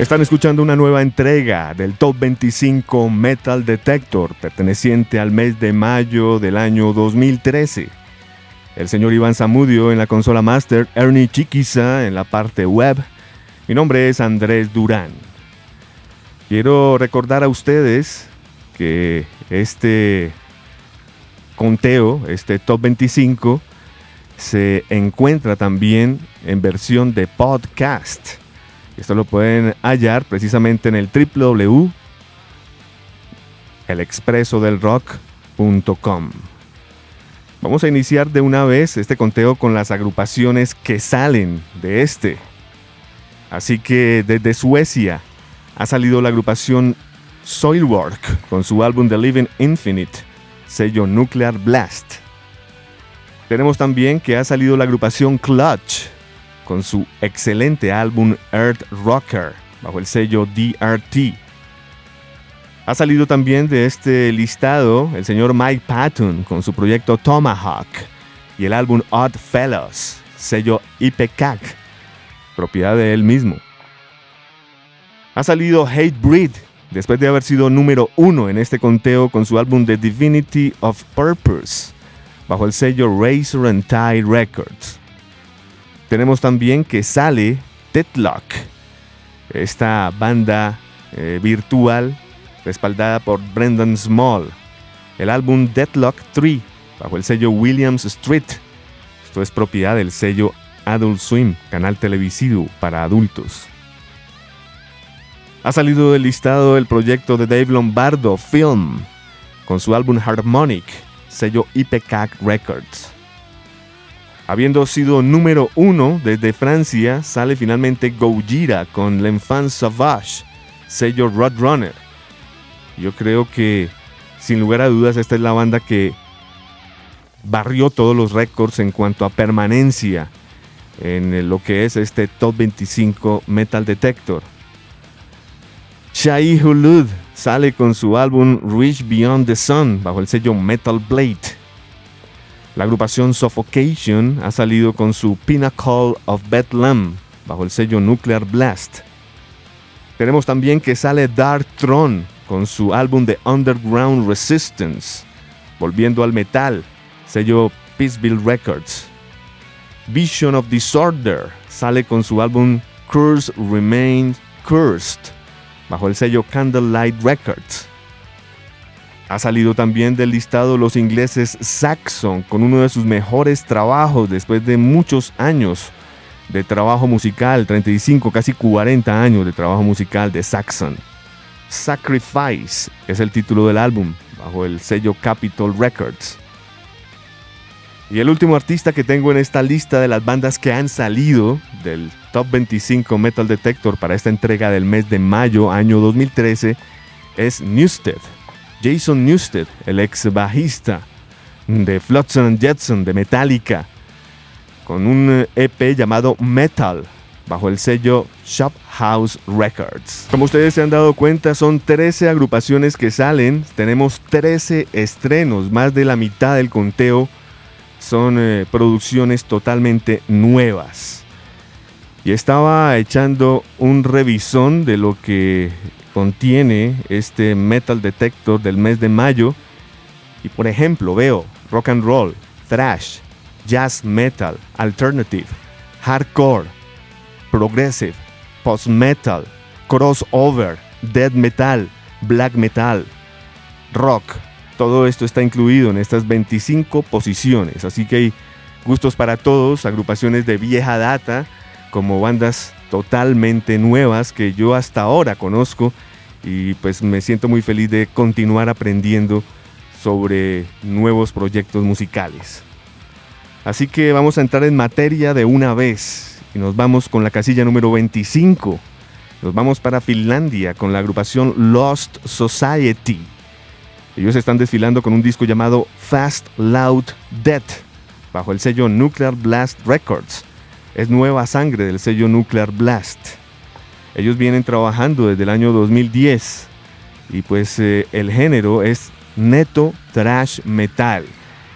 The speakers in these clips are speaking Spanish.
Están escuchando una nueva entrega del Top 25 Metal Detector, perteneciente al mes de mayo del año 2013. El señor Iván Zamudio en la consola Master, Ernie Chiquiza en la parte web. Mi nombre es Andrés Durán. Quiero recordar a ustedes que este conteo, este Top 25, se encuentra también en versión de podcast esto lo pueden hallar precisamente en el www.elexpresodelrock.com. Vamos a iniciar de una vez este conteo con las agrupaciones que salen de este. Así que desde Suecia ha salido la agrupación Soilwork con su álbum The Living Infinite, sello Nuclear Blast. Tenemos también que ha salido la agrupación Clutch con su excelente álbum Earth Rocker bajo el sello DRT. Ha salido también de este listado el señor Mike Patton con su proyecto Tomahawk y el álbum Odd Fellows, sello IPCAC, propiedad de él mismo. Ha salido Hate Breed después de haber sido número uno en este conteo con su álbum The Divinity of Purpose bajo el sello Razor and Tie Records. Tenemos también que sale Deadlock, esta banda eh, virtual respaldada por Brendan Small. El álbum Deadlock 3 bajo el sello Williams Street. Esto es propiedad del sello Adult Swim, canal televisivo para adultos. Ha salido del listado el proyecto de Dave Lombardo Film con su álbum Harmonic, sello IPCAC Records. Habiendo sido número uno desde Francia, sale finalmente Gojira con L'Enfant Sauvage, sello Roadrunner. Yo creo que, sin lugar a dudas, esta es la banda que barrió todos los récords en cuanto a permanencia en lo que es este Top 25 Metal Detector. Shai Hulud sale con su álbum Reach Beyond the Sun bajo el sello Metal Blade. La agrupación Suffocation ha salido con su Pinnacle of Bethlehem bajo el sello Nuclear Blast. Tenemos también que sale Dark Throne con su álbum de Underground Resistance, volviendo al metal, sello Peaceville Records. Vision of Disorder sale con su álbum Curse Remains Cursed bajo el sello Candlelight Records. Ha salido también del listado los ingleses Saxon con uno de sus mejores trabajos después de muchos años de trabajo musical, 35, casi 40 años de trabajo musical de Saxon. Sacrifice es el título del álbum, bajo el sello Capitol Records. Y el último artista que tengo en esta lista de las bandas que han salido del Top 25 Metal Detector para esta entrega del mes de mayo año 2013 es Newsted Jason Newsted, el ex bajista de Flotsam Jetson de Metallica, con un EP eh, e llamado Metal, bajo el sello Shop House Records. Como ustedes se han dado cuenta, son 13 agrupaciones que salen, tenemos 13 estrenos, más de la mitad del conteo son eh, producciones totalmente nuevas. Y estaba echando un revisón de lo que contiene este metal detector del mes de mayo. Y por ejemplo, veo rock and roll, thrash, jazz metal, alternative, hardcore, progressive, post metal, crossover, death metal, black metal, rock. Todo esto está incluido en estas 25 posiciones. Así que hay gustos para todos, agrupaciones de vieja data, como bandas totalmente nuevas que yo hasta ahora conozco y pues me siento muy feliz de continuar aprendiendo sobre nuevos proyectos musicales. Así que vamos a entrar en materia de una vez y nos vamos con la casilla número 25. Nos vamos para Finlandia con la agrupación Lost Society. Ellos están desfilando con un disco llamado Fast Loud Death bajo el sello Nuclear Blast Records es nueva sangre del sello Nuclear Blast. Ellos vienen trabajando desde el año 2010 y pues eh, el género es neto trash metal.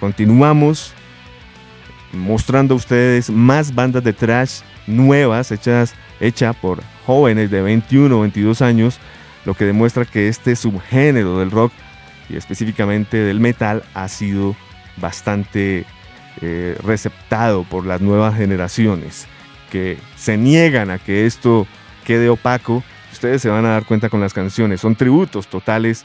Continuamos mostrando a ustedes más bandas de trash nuevas hechas hecha por jóvenes de 21 o 22 años, lo que demuestra que este subgénero del rock y específicamente del metal ha sido bastante eh, receptado por las nuevas generaciones que se niegan a que esto quede opaco. Ustedes se van a dar cuenta con las canciones, son tributos totales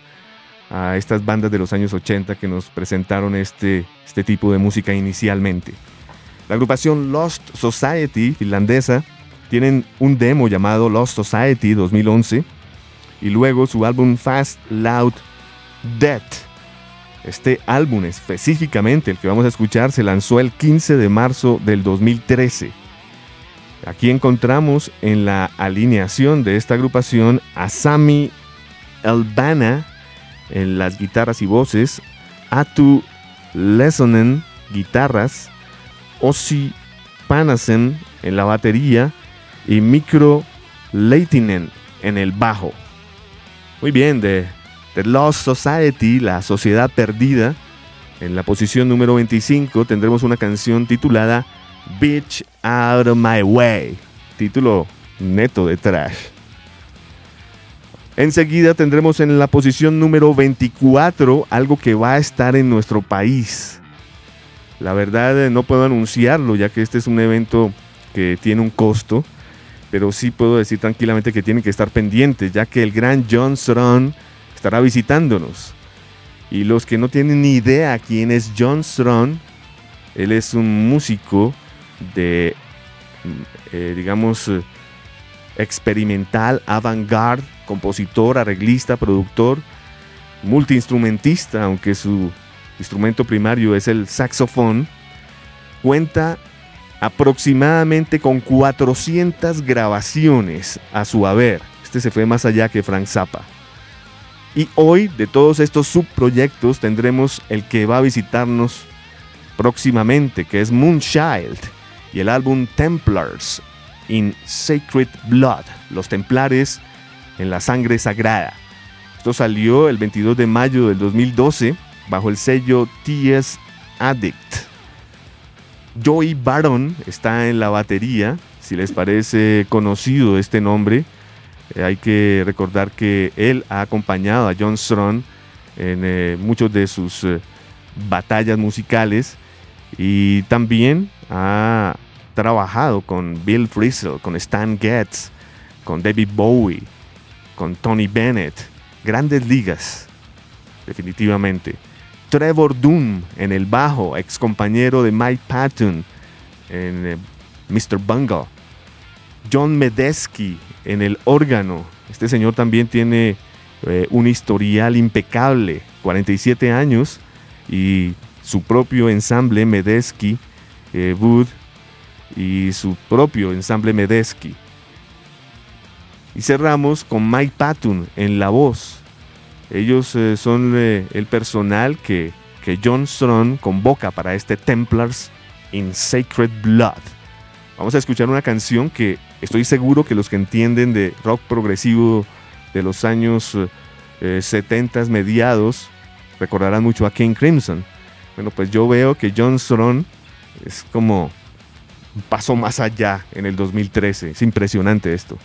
a estas bandas de los años 80 que nos presentaron este, este tipo de música inicialmente. La agrupación Lost Society finlandesa tienen un demo llamado Lost Society 2011 y luego su álbum Fast Loud Dead. Este álbum específicamente, el que vamos a escuchar, se lanzó el 15 de marzo del 2013. Aquí encontramos en la alineación de esta agrupación a Sami Elbana en las guitarras y voces, Atu Lesonen guitarras, Ossi Panasen en la batería y Micro Leitinen en el bajo. Muy bien, de The Lost Society, la sociedad perdida, en la posición número 25 tendremos una canción titulada Bitch Out of My Way, título neto de trash. Enseguida tendremos en la posición número 24 algo que va a estar en nuestro país. La verdad eh, no puedo anunciarlo ya que este es un evento que tiene un costo, pero sí puedo decir tranquilamente que tienen que estar pendientes ya que el gran John Strong estará visitándonos. Y los que no tienen ni idea quién es John Strong, él es un músico de, mm, eh, digamos, eh, experimental, avant-garde, compositor, arreglista, productor, multiinstrumentista, aunque su instrumento primario es el saxofón, cuenta aproximadamente con 400 grabaciones a su haber. Este se fue más allá que Frank Zappa. Y hoy de todos estos subproyectos tendremos el que va a visitarnos próximamente, que es Moonchild y el álbum Templars, in Sacred Blood, los templares en la sangre sagrada. Esto salió el 22 de mayo del 2012 bajo el sello TS Addict. Joey Baron está en la batería, si les parece conocido este nombre. Eh, hay que recordar que él ha acompañado a John Strong en eh, muchos de sus eh, batallas musicales y también ha trabajado con Bill Frisell, con Stan Getz, con David Bowie, con Tony Bennett. Grandes ligas, definitivamente. Trevor Doom en el bajo, ex compañero de Mike Patton en eh, Mr. Bungle. John Medesky en el órgano. Este señor también tiene eh, un historial impecable, 47 años, y su propio ensamble Medesky eh, Wood y su propio ensamble Medesky. Y cerramos con Mike Patton en la voz. Ellos eh, son el personal que, que John Strong convoca para este Templars in Sacred Blood. Vamos a escuchar una canción que estoy seguro que los que entienden de rock progresivo de los años 70 eh, mediados recordarán mucho a King Crimson. Bueno, pues yo veo que John Strong es como pasó más allá en el 2013. Es impresionante esto.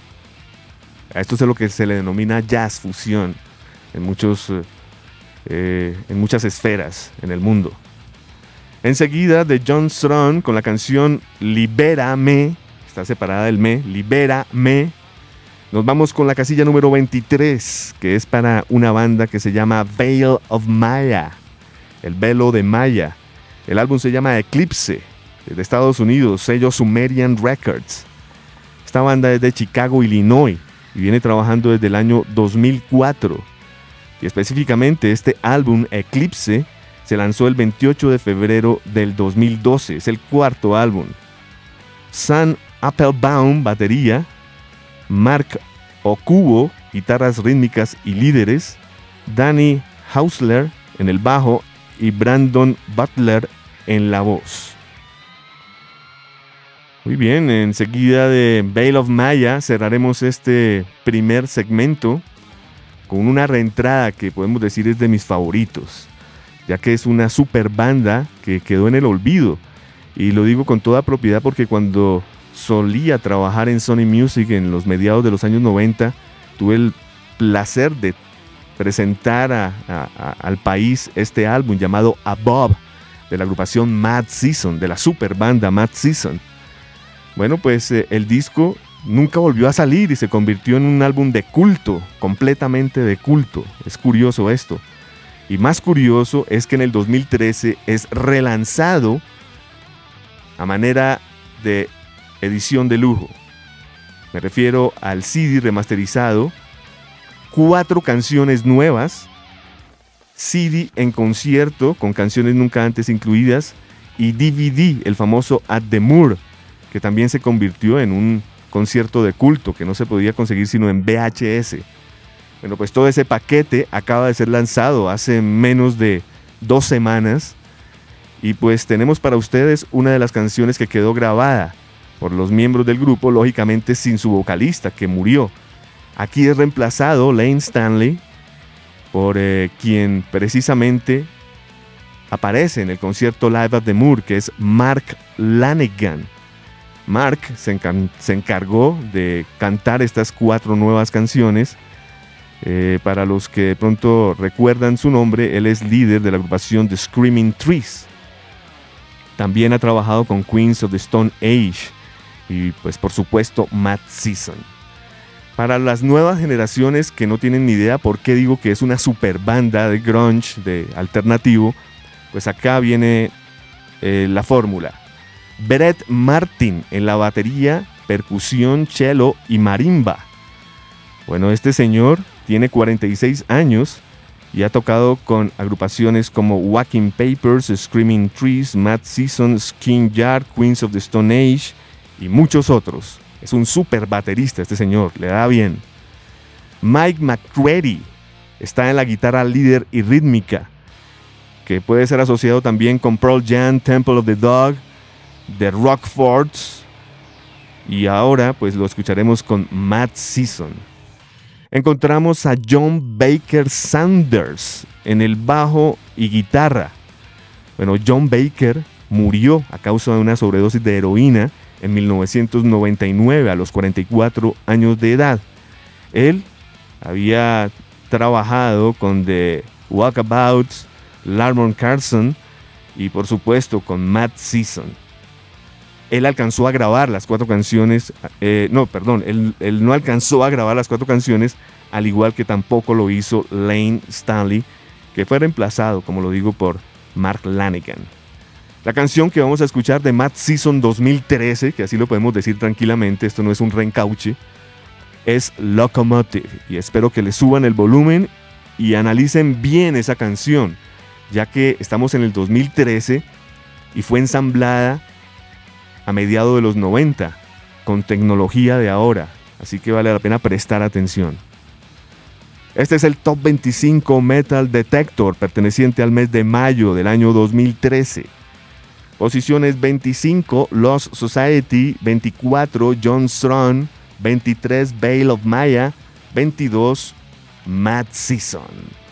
A esto es lo que se le denomina jazz fusión en, muchos, eh, en muchas esferas en el mundo. Enseguida de John Strong con la canción Libérame, está separada del me, Libérame. Nos vamos con la casilla número 23, que es para una banda que se llama Veil of Maya, el velo de Maya. El álbum se llama Eclipse de Estados Unidos, sello Sumerian Records. Esta banda es de Chicago, Illinois, y viene trabajando desde el año 2004. Y específicamente este álbum Eclipse se lanzó el 28 de febrero del 2012, es el cuarto álbum. Sam Applebaum, batería, Mark Okubo, guitarras rítmicas y líderes, Danny Hausler en el bajo y Brandon Butler en la voz. Muy bien, enseguida de Veil of Maya cerraremos este primer segmento con una reentrada que podemos decir es de mis favoritos, ya que es una super banda que quedó en el olvido. Y lo digo con toda propiedad porque cuando solía trabajar en Sony Music en los mediados de los años 90, tuve el placer de presentar al país este álbum llamado Above de la agrupación Mad Season, de la super banda Mad Season. Bueno, pues eh, el disco nunca volvió a salir y se convirtió en un álbum de culto, completamente de culto. Es curioso esto. Y más curioso es que en el 2013 es relanzado a manera de edición de lujo. Me refiero al CD remasterizado, cuatro canciones nuevas, CD en concierto con canciones nunca antes incluidas y DVD, el famoso At the Moor, que también se convirtió en un concierto de culto que no se podía conseguir sino en VHS. Bueno, pues todo ese paquete acaba de ser lanzado hace menos de dos semanas y pues tenemos para ustedes una de las canciones que quedó grabada por los miembros del grupo, lógicamente sin su vocalista que murió. Aquí es reemplazado Lane Stanley por eh, quien precisamente aparece en el concierto Live at the Moor, que es Mark Lanegan. Mark se, encargó de cantar estas cuatro nuevas canciones. Eh, para los que de pronto recuerdan su nombre, él es líder de la agrupación The Screaming Trees. También ha trabajado con Queens of the Stone Age y pues por supuesto Matt Season. Para las nuevas generaciones que no tienen ni idea por qué digo que es una super banda de grunge, de alternativo, pues acá viene eh, la fórmula. Brett Martin en la batería, percusión, cello y marimba. Bueno, este señor tiene 46 años y ha tocado con agrupaciones como Walking Papers, Screaming Trees, Mad Season, Skin Yard, Queens of the Stone Age y muchos otros. Es un super baterista este señor, le da bien. Mike McCready está en la guitarra líder y rítmica, que puede ser asociado también con Pearl Jam, Temple of the Dog, The Rockfords y ahora pues lo escucharemos con Matt Season. Encontramos a John Baker Sanders en el bajo y guitarra. Bueno, John Baker murió a causa de una sobredosis de heroína en 1999 a los 44 años de edad. Él había trabajado con The Walkabouts, Larmon Carson y por supuesto con Matt Season él alcanzó a grabar las cuatro canciones, eh, no, perdón, él, no alcanzó a grabar las cuatro canciones, al igual que tampoco lo hizo Lane Stanley, que fue reemplazado, como lo digo, por Mark Lanigan. La canción que vamos a escuchar de Matt Season 2013, que así lo podemos decir tranquilamente, esto no es un reencauche, es Locomotive. Y espero que le suban el volumen y analicen bien esa canción, ya que estamos en el 2013 y fue ensamblada a mediados de los 90 con tecnología de ahora, así que vale la pena prestar atención. Este es el Top 25 Metal Detector perteneciente al mes de mayo del año 2013. Posiciones 25 Lost Society, 24 John Strong, 23 Bale of Maya, 22 Mad Season.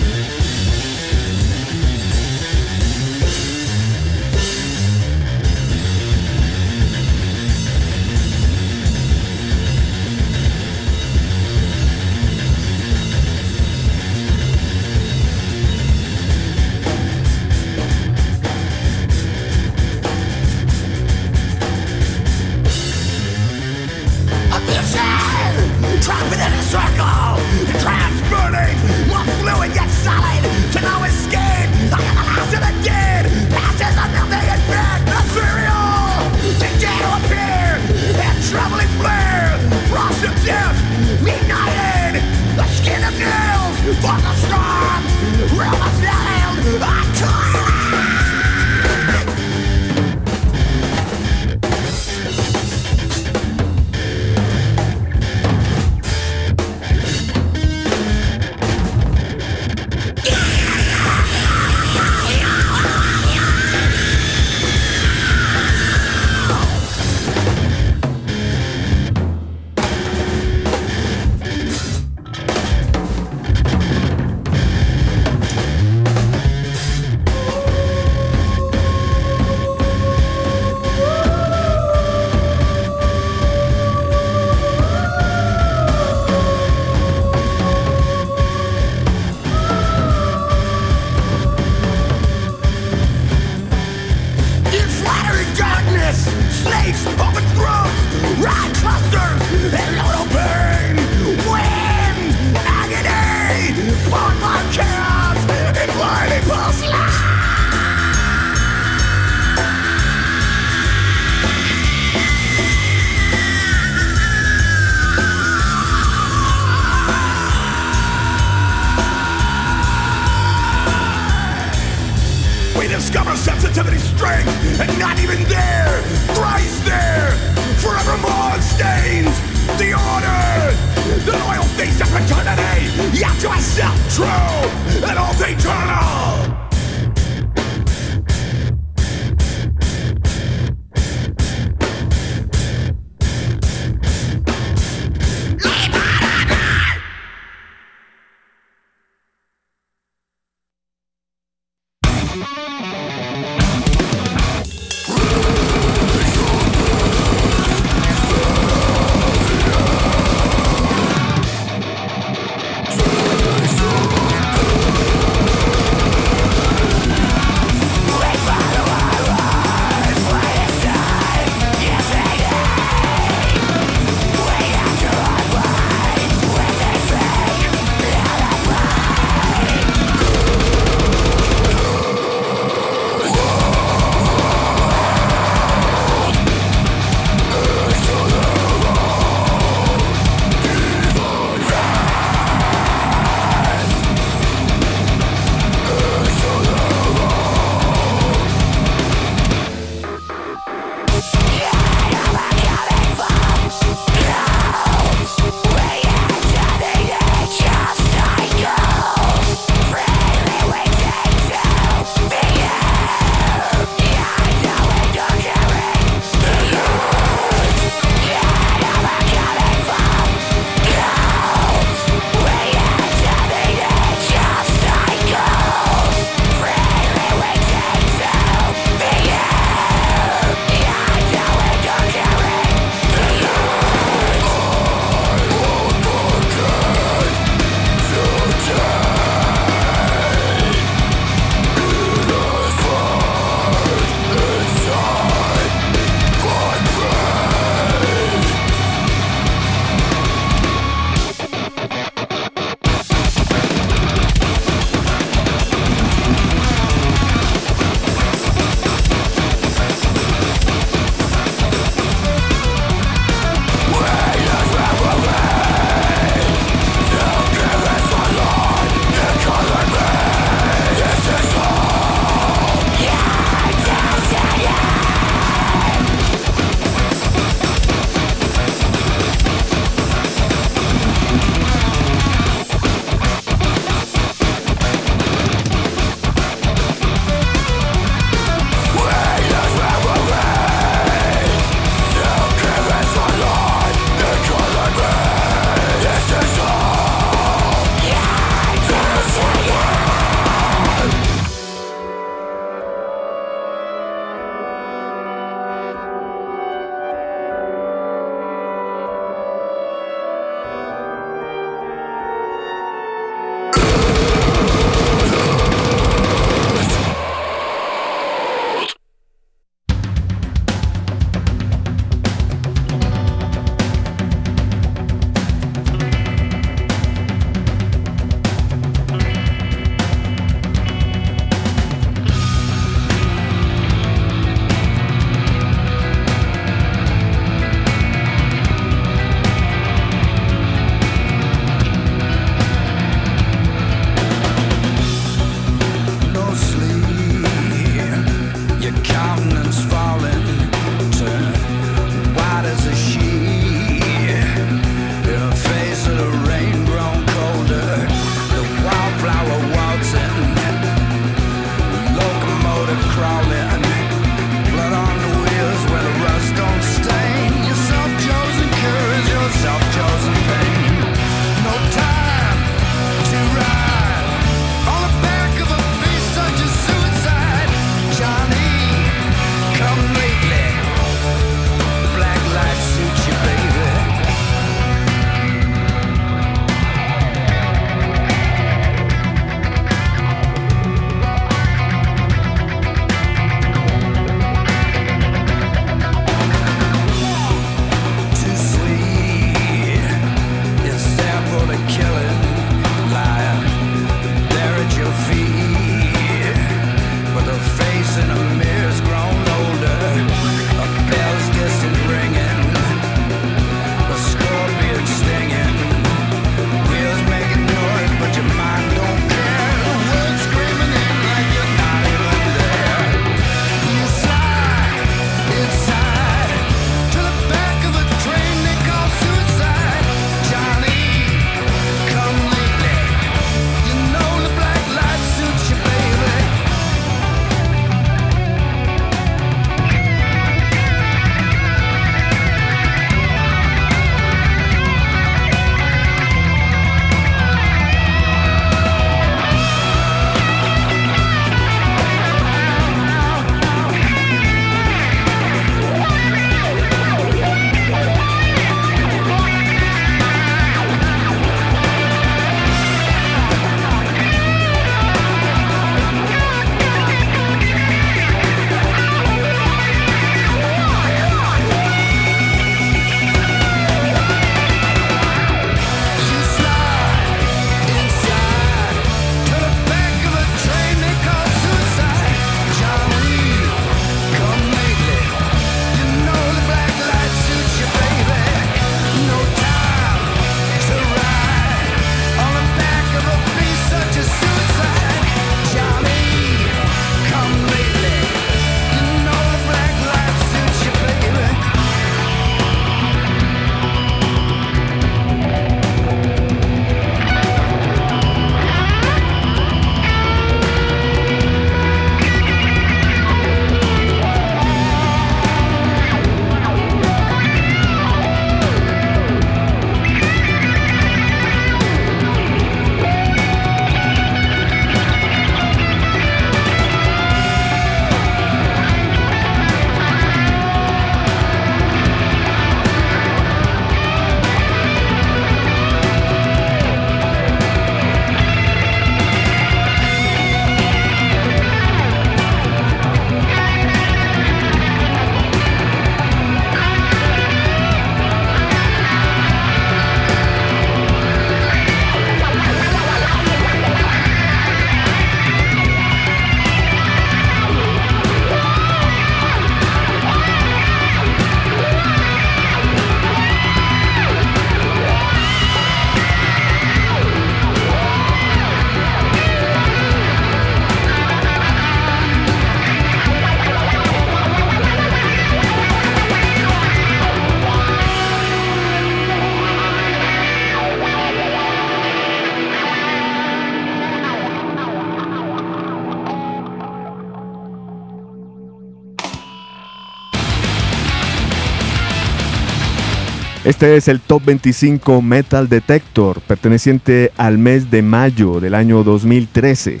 Este es el Top 25 Metal Detector, perteneciente al mes de mayo del año 2013.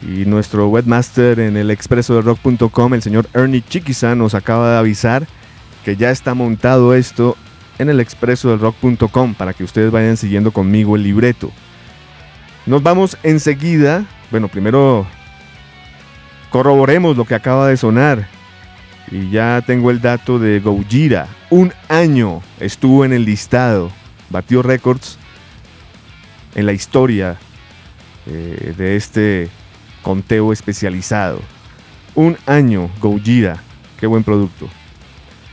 Y nuestro webmaster en el expreso rock.com, el señor Ernie Chiquiza, nos acaba de avisar que ya está montado esto en el expreso de rock.com para que ustedes vayan siguiendo conmigo el libreto. Nos vamos enseguida. Bueno, primero corroboremos lo que acaba de sonar. Y ya tengo el dato de Gojira. Un año estuvo en el listado. Batió récords en la historia eh, de este conteo especializado. Un año Gojira. Qué buen producto.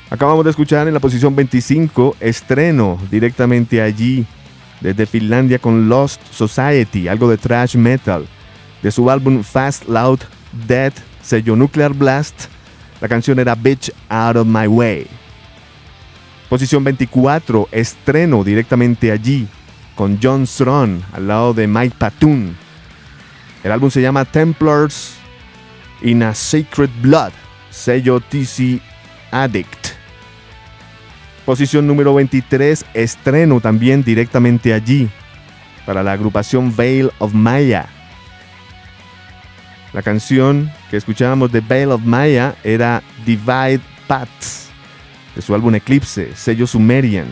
Acabamos de escuchar en la posición 25 estreno directamente allí desde Finlandia con Lost Society, algo de thrash metal, de su álbum Fast Loud Dead, sello Nuclear Blast la canción era Bitch Out of My Way. Posición 24, estreno directamente allí, con John Strong al lado de Mike Patoon. El álbum se llama Templars in a Sacred Blood, sello TC Addict. Posición número 23, estreno también directamente allí, para la agrupación Veil of Maya. La canción que escuchábamos de Veil of Maya era Divide Paths, de su álbum Eclipse, sello Sumerian.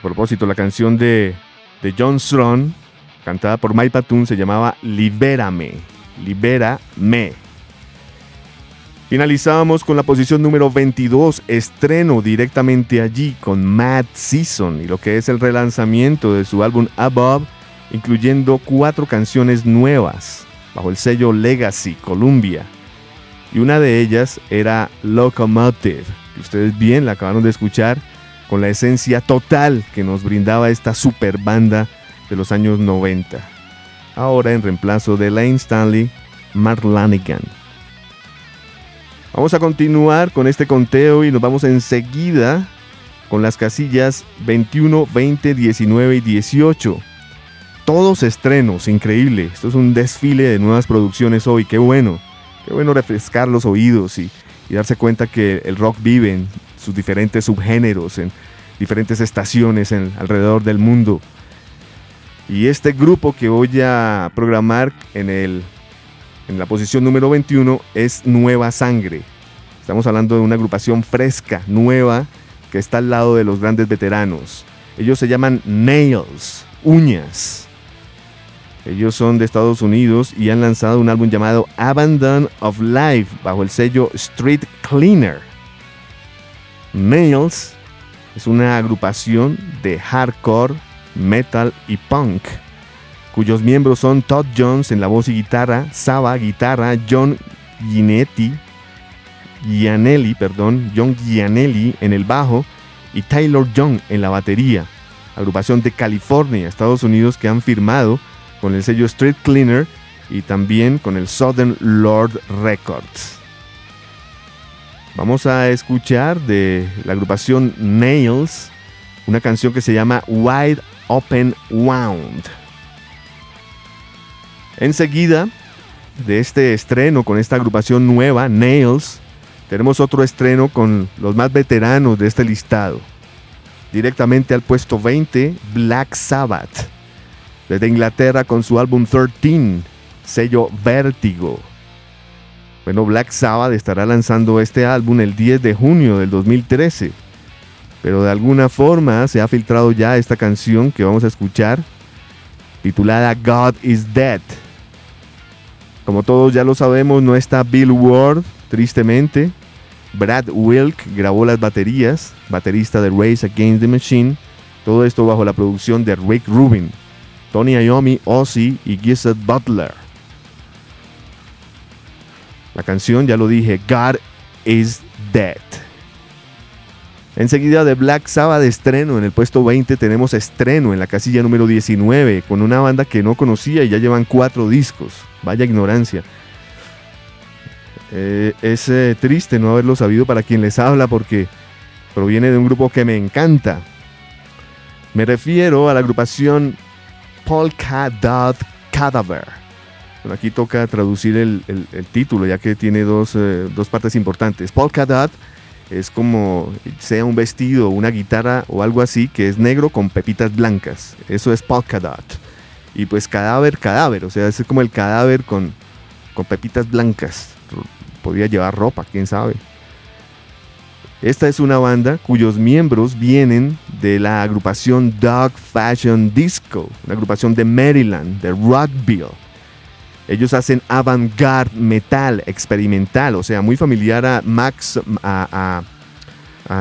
A propósito, la canción de, de John Strong, cantada por Mike Patoon, se llamaba Libérame, Libérame. Finalizábamos con la posición número 22, estreno directamente allí con Mad Season y lo que es el relanzamiento de su álbum Above, incluyendo cuatro canciones nuevas bajo el sello Legacy Columbia. Y una de ellas era Locomotive, que ustedes bien la acabaron de escuchar, con la esencia total que nos brindaba esta super banda de los años 90. Ahora en reemplazo de Lane Stanley, Mark Lanigan. Vamos a continuar con este conteo y nos vamos enseguida con las casillas 21, 20, 19 y 18 todos estrenos, increíble. Esto es un desfile de nuevas producciones hoy, qué bueno. Qué bueno refrescar los oídos y, darse cuenta que el rock vive en sus diferentes subgéneros, en diferentes estaciones alrededor del mundo. Y este grupo que voy a programar en, el, en la posición número 21 es Nueva Sangre. Estamos hablando de una agrupación fresca, nueva, que está al lado de los grandes veteranos. Ellos se llaman Nails, uñas. Ellos son de Estados Unidos y han lanzado un álbum llamado Abandon of Life bajo el sello Street Cleaner. Nails es una agrupación de hardcore, metal y punk, cuyos miembros son Todd Jones en la voz y guitarra, Saba guitarra, John Gianelli, perdón, John Gianelli en el bajo y Taylor Young en la batería. Agrupación de California, Estados Unidos que han firmado con el sello Street Cleaner y también con el Southern Lord Records. Vamos a escuchar de la agrupación Nails una canción que se llama Wide Open Wound. Enseguida de este estreno con esta agrupación nueva, Nails, tenemos otro estreno con los más veteranos de este listado. Directamente al puesto 20, Black Sabbath desde Inglaterra con su álbum 13, sello Vértigo. Bueno, Black Sabbath estará lanzando este álbum el 10 de junio del 2013, pero de alguna forma se ha filtrado ya esta canción que vamos a escuchar, titulada God is Dead. Como todos ya lo sabemos, no está Bill Ward, tristemente. Brad Wilk grabó las baterías, baterista de Race Against the Machine, todo esto bajo la producción de Rick Rubin. Tony Iommi, Ozzy y Gizzard Butler. La canción, ya lo dije, God is Dead. Enseguida de Black Sabbath estreno en el puesto 20 tenemos estreno en la casilla número 19 con una banda que no conocía y ya llevan cuatro discos. Vaya ignorancia. Eh, es eh, triste no haberlo sabido para quien les habla porque proviene de un grupo que me encanta. Me refiero a la agrupación Polka Dot Cadaver. Aquí toca traducir el, título ya que tiene dos, eh, dos, partes importantes. Polka Dot es como sea un vestido, una guitarra o algo así que es negro con pepitas blancas. Eso es polka dot. Y pues cadáver, cadáver, o sea, es como el cadáver con, con pepitas blancas. Podría llevar ropa, quién sabe. Esta es una banda cuyos miembros vienen de la agrupación Dog Fashion Disco, una agrupación de Maryland, de Rockville. Ellos hacen avant-garde metal experimental, o sea, muy familiar a Max, a,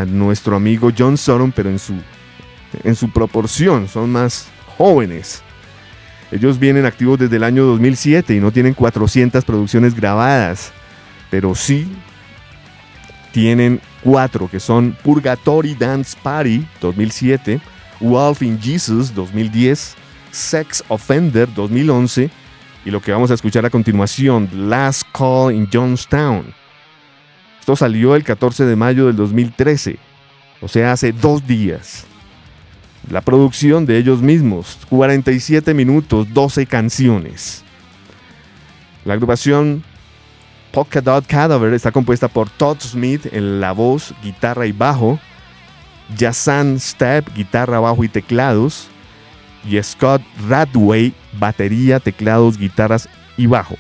nuestro amigo John Sorum, pero en su, en su proporción, son más jóvenes. Ellos vienen activos desde el año 2007 y no tienen 400 producciones grabadas, pero sí tienen cuatro que son Purgatory Dance Party 2007, Wolf in Jesus 2010, Sex Offender 2011 y lo que vamos a escuchar a continuación, Last Call in Jonestown. Esto salió el 14 de mayo del 2013, o sea, hace dos días. La producción de ellos mismos, 47 minutos, 12 canciones. La agrupación Polka Dot Cadaver está compuesta por Todd Smith en la voz, guitarra y bajo, Jason Step, guitarra, bajo y teclados, y Scott Radway, batería, teclados, guitarras y bajo.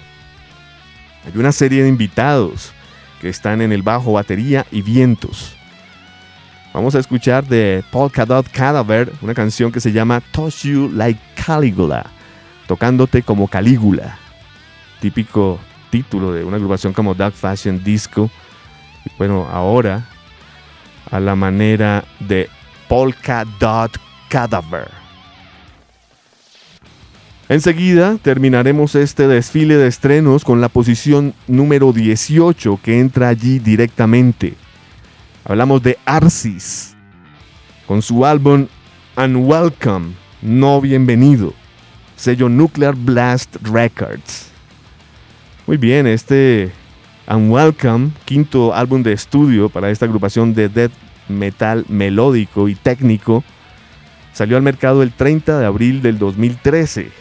Hay una serie de invitados que están en el bajo, batería y vientos. Vamos a escuchar de Polka Dot Cadaver una canción que se llama Touch You Like Caligula, tocándote como Calígula, típico título de una agrupación como Dark Fashion Disco. bueno, ahora a la manera de Polka Dot Cadaver. Enseguida terminaremos este desfile de estrenos con la posición número 18 que entra allí directamente. Hablamos de Arsis con su álbum Unwelcome, no bienvenido, sello Nuclear Blast Records. Muy bien, este Unwelcome, quinto álbum de estudio para esta agrupación de death metal melódico y técnico, salió al mercado el 30 de abril del 2013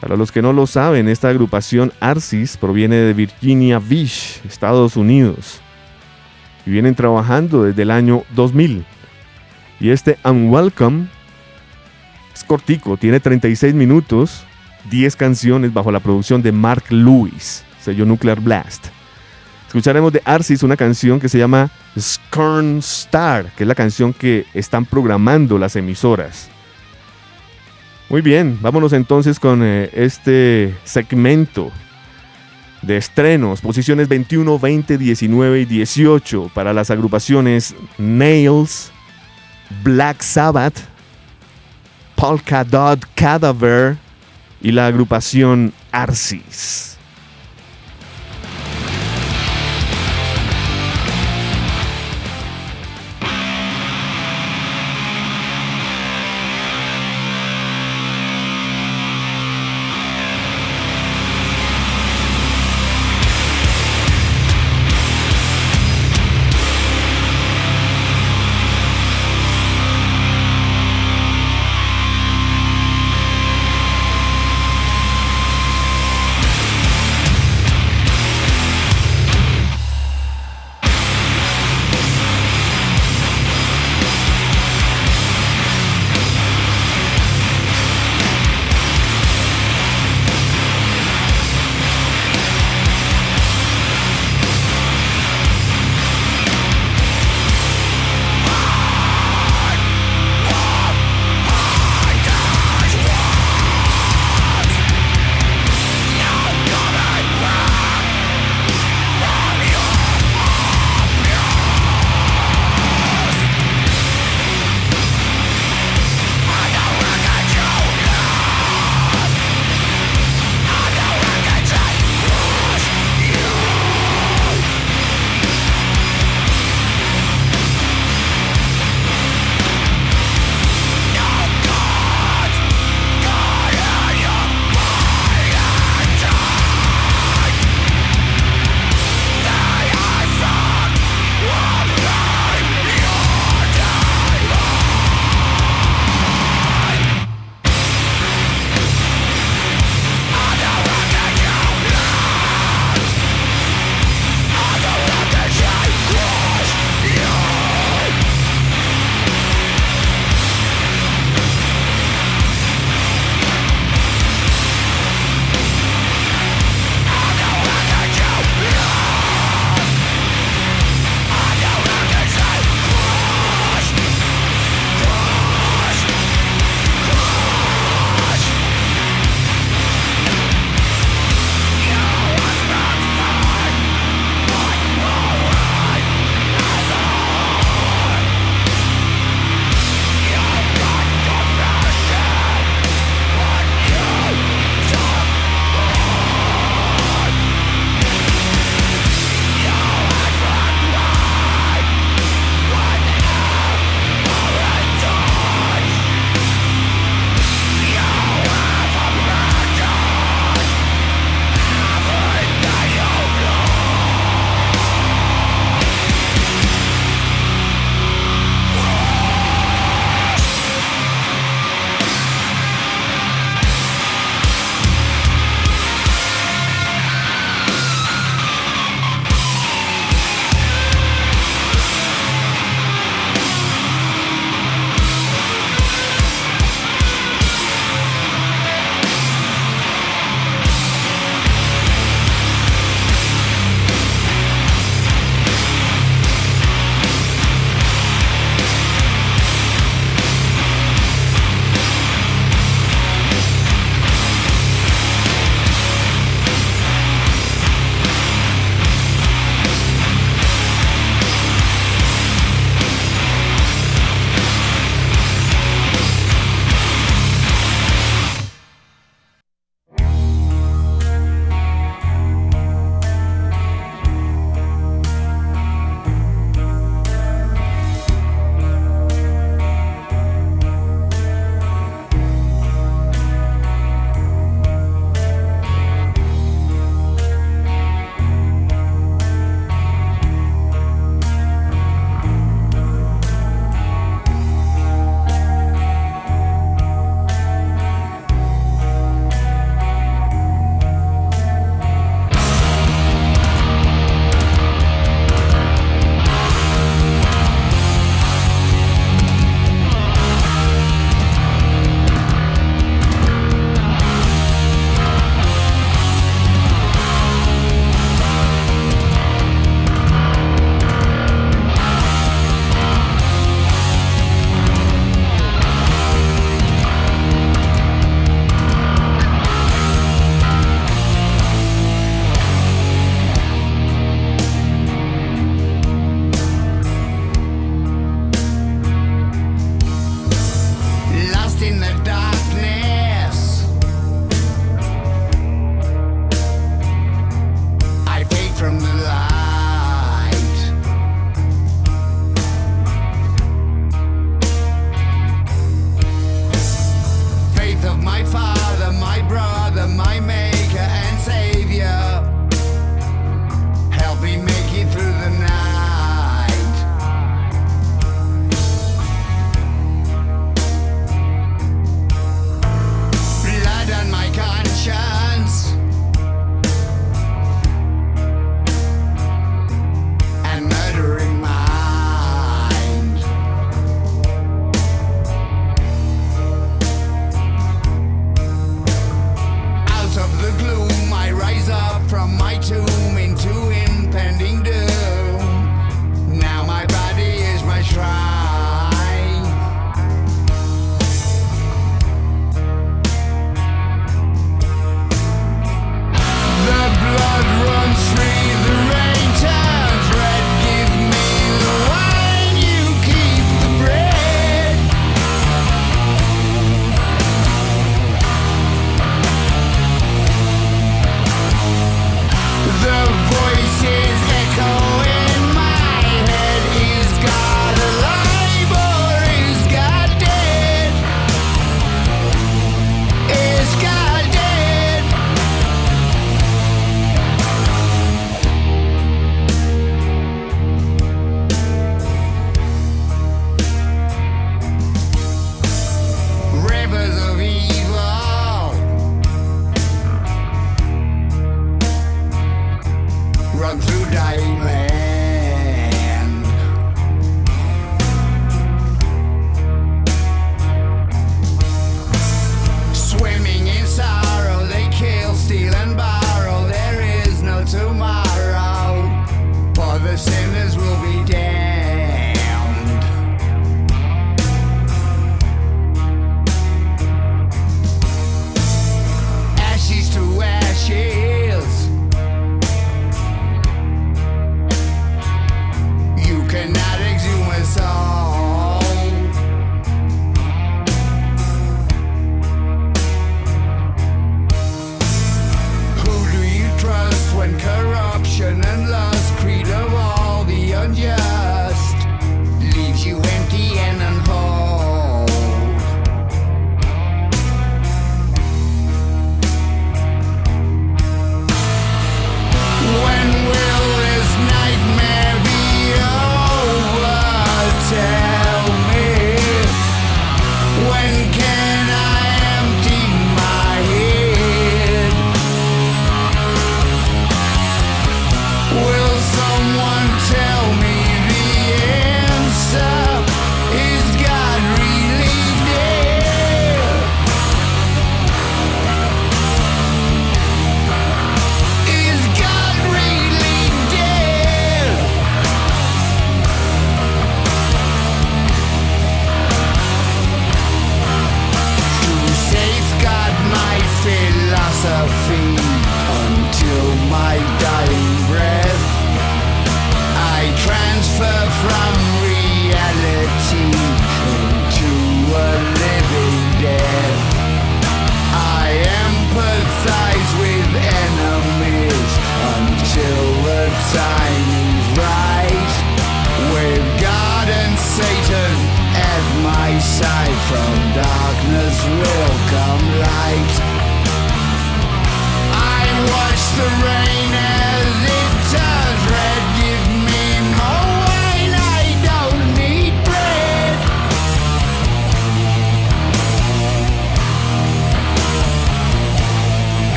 para los que no lo saben, esta agrupación Arsis proviene de Virginia Beach, Estados Unidos, y vienen trabajando desde el año 2000. Y este Unwelcome es cortico, tiene 36 minutos, 10 canciones bajo la producción de Mark Lewis, sello Nuclear Blast. Escucharemos de Arsis una canción que se llama Scorn Star, que es la canción que están programando las emisoras. Muy bien, vámonos entonces con eh, este segmento de estrenos, posiciones 21, 20, 19 y 18 para las agrupaciones Nails, Black Sabbath, Polka Dot Cadaver y la agrupación Arsis.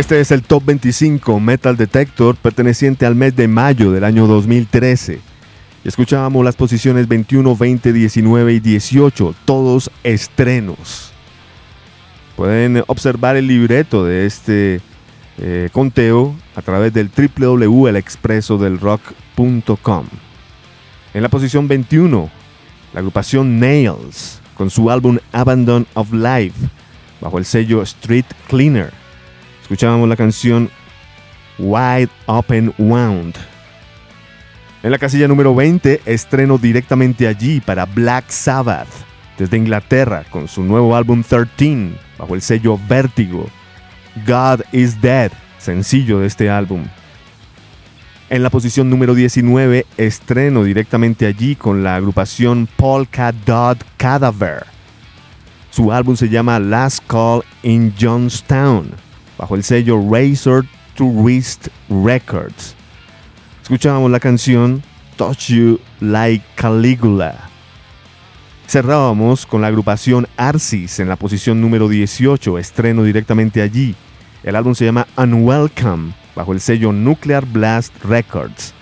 Este es el Top 25 Metal Detector perteneciente al mes de mayo del año 2013. Escuchábamos las posiciones 21, 20, 19 y 18, todos estrenos. Pueden observar el libreto de este eh, conteo a través del www.elexpresodelrock.com. En la posición 21, la agrupación Nails con su álbum Abandon of Life bajo el sello Street Cleaner. Escuchábamos la canción Wide Open Wound. En la casilla número 20, estreno directamente allí para Black Sabbath, desde Inglaterra, con su nuevo álbum 13, bajo el sello Vértigo. God is Dead, sencillo de este álbum. En la posición número 19, estreno directamente allí con la agrupación Polka Dot Cadaver. Su álbum se llama Last Call in Johnstown bajo el sello Razor Tourist Records. Escuchábamos la canción Touch You Like Caligula. Cerrábamos con la agrupación Arsis en la posición número 18, estreno directamente allí. El álbum se llama Unwelcome, bajo el sello Nuclear Blast Records.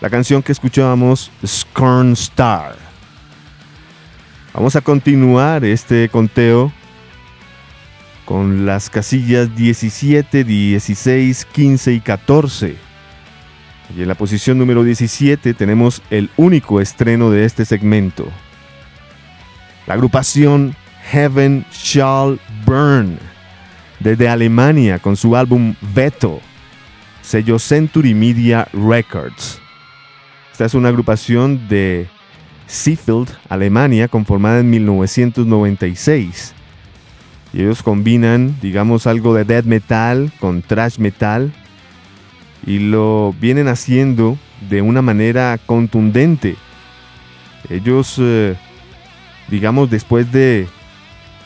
La canción que escuchábamos, Scorn Star. Vamos a continuar este conteo con las casillas 17, 16, 15 y 14. Y en la posición número 17 tenemos el único estreno de este segmento. La agrupación Heaven Shall Burn, desde Alemania con su álbum Veto, sello Century Media Records. Esta es una agrupación de Seafield, Alemania, conformada en 1996 y ellos combinan, digamos, algo de death metal con thrash metal y lo vienen haciendo de una manera contundente. Ellos, eh, digamos, después de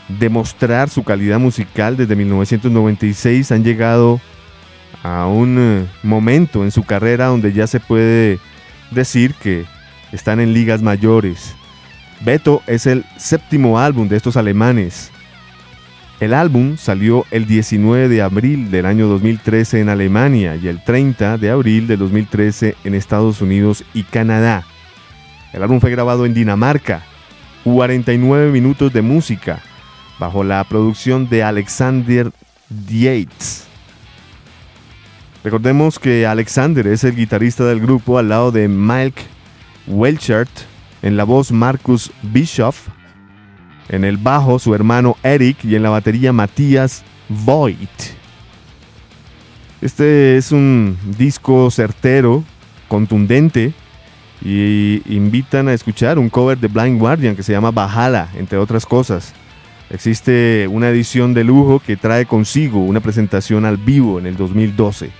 demostrar su calidad musical desde 1996, han llegado a un eh, momento en su carrera donde ya se puede decir que están en ligas mayores. Beto es el séptimo álbum de estos alemanes el álbum salió el 19 de abril del año 2013 en Alemania y el 30 de abril de 2013 en Estados Unidos y Canadá. El álbum fue grabado en Dinamarca, 49 minutos de música, bajo la producción de Alexander Dietz. Recordemos que Alexander es el guitarrista del grupo al lado de Mike Welchert, en la voz Marcus Bischoff, en el bajo su hermano Eric y en la batería Matías Voigt. Este es un disco certero, contundente y invitan a escuchar un cover de Blind Guardian que se llama Bajala, entre otras cosas. Existe una edición de lujo que trae consigo una presentación al vivo en el 2012.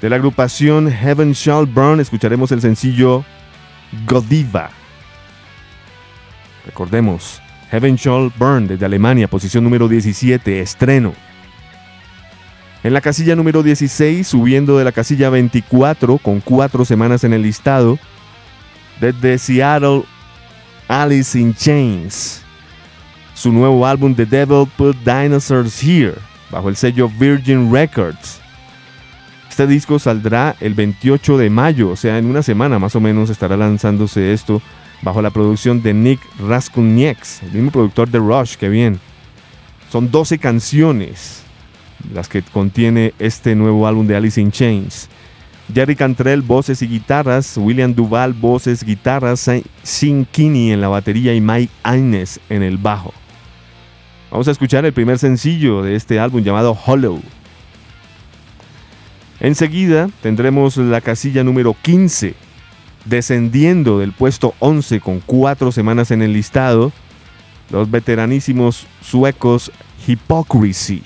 De la agrupación Heaven Shall Burn escucharemos el sencillo Godiva. Recordemos, Heaven Shall Burn desde Alemania, posición número 17, estreno. En la casilla número 16, subiendo de la casilla 24 con cuatro semanas en el listado, desde Seattle, Alice in Chains. Su nuevo álbum The Devil Put Dinosaurs Here, bajo el sello Virgin Records. Este disco saldrá el 28 de mayo, o sea, en una semana más o menos estará lanzándose esto bajo la producción de Nick Raskuniex, el mismo productor de Rush, que bien. Son 12 canciones las que contiene este nuevo álbum de Alice in Chains. Jerry Cantrell, voces y guitarras, William Duval, voces, guitarras, Sin Kinney en la batería y Mike Aines en el bajo. Vamos a escuchar el primer sencillo de este álbum llamado Hollow. Enseguida tendremos la casilla número 15 descendiendo del puesto 11 con cuatro semanas en el listado, los veteranísimos suecos Hypocrisy,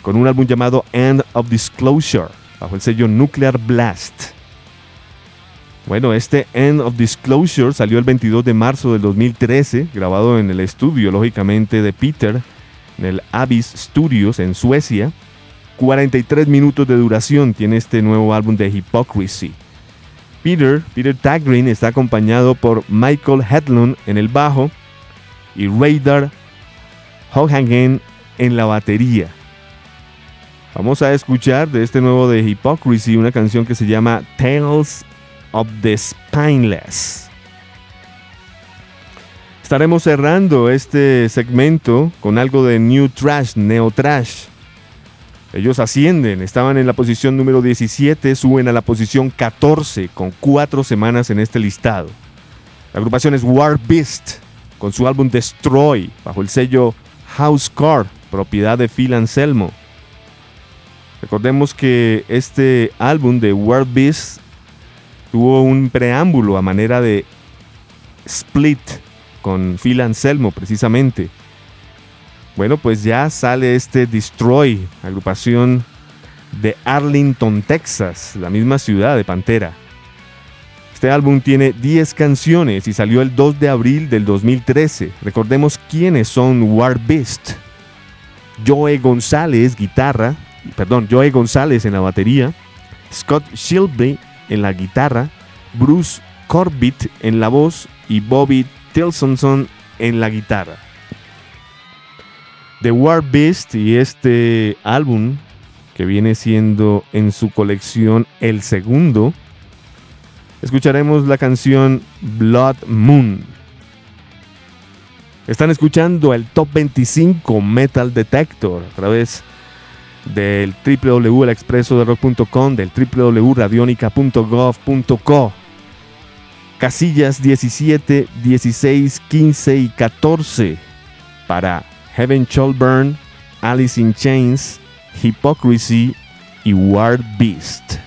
con un álbum llamado End of Disclosure, bajo el sello Nuclear Blast. Bueno, este End of Disclosure salió el 22 de marzo del 2013, grabado en el estudio, lógicamente, de Peter, en el Abyss Studios en Suecia. 43 minutos de duración tiene este nuevo álbum de Hypocrisy. Peter, Peter está acompañado por Michael Hedlund en el bajo y Radar Hohagen en la batería. Vamos a escuchar de este nuevo de Hypocrisy una canción que se llama Tales of the Spineless. Estaremos cerrando este segmento con algo de New Trash, Neo Trash. Ellos ascienden, estaban en la posición número 17, suben a la posición 14 con cuatro semanas en este listado. La agrupación es War Beast con su álbum Destroy bajo el sello House Car, propiedad de Phil Anselmo. Recordemos que este álbum de War Beast tuvo un preámbulo a manera de split con Phil Anselmo precisamente. Bueno, pues ya sale este Destroy, agrupación de Arlington, Texas, la misma ciudad de Pantera. Este álbum tiene 10 canciones y salió el 2 de abril del 2013. Recordemos quiénes son War Beast. Joe González, guitarra, perdón, González en la batería, Scott Shilby en la guitarra, Bruce Corbett en la voz y Bobby Tilsonson en la guitarra. The War Beast y este álbum que viene siendo en su colección el segundo, escucharemos la canción Blood Moon. Están escuchando el Top 25 Metal Detector a través del www.elexpresoderock.com, del www.radionica.gov.co. Casillas 17, 16, 15 y 14 para Heaven Shall Burn, Alice in Chains, Hypocrisy y War Beast.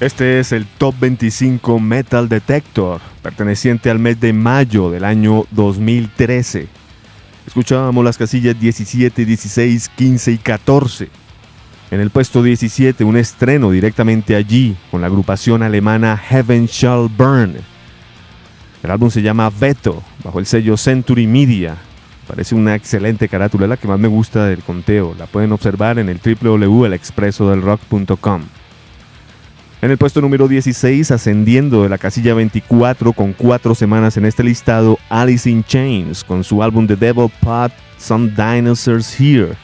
Este es el Top 25 Metal Detector, perteneciente al mes de mayo del año 2013. Escuchábamos las casillas 17, 16, 15 y 14. En el puesto 17, un estreno directamente allí con la agrupación alemana Heaven Shall Burn. El álbum se llama Veto, bajo el sello Century Media. Parece una excelente carátula, la que más me gusta del conteo. La pueden observar en el www.elexpresodelrock.com. En el puesto número 16, ascendiendo de la casilla 24 con cuatro semanas en este listado, Alice in Chains con su álbum The Devil Pot Some Dinosaurs Here,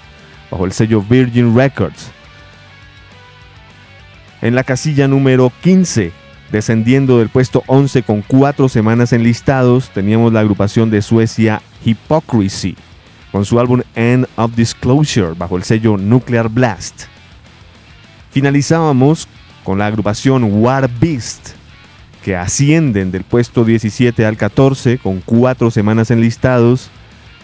bajo el sello Virgin Records. En la casilla número 15, descendiendo del puesto 11 con cuatro semanas en listados, teníamos la agrupación de Suecia Hypocrisy con su álbum End of Disclosure bajo el sello Nuclear Blast. Finalizábamos con la agrupación War Beast, que ascienden del puesto 17 al 14 con cuatro semanas enlistados,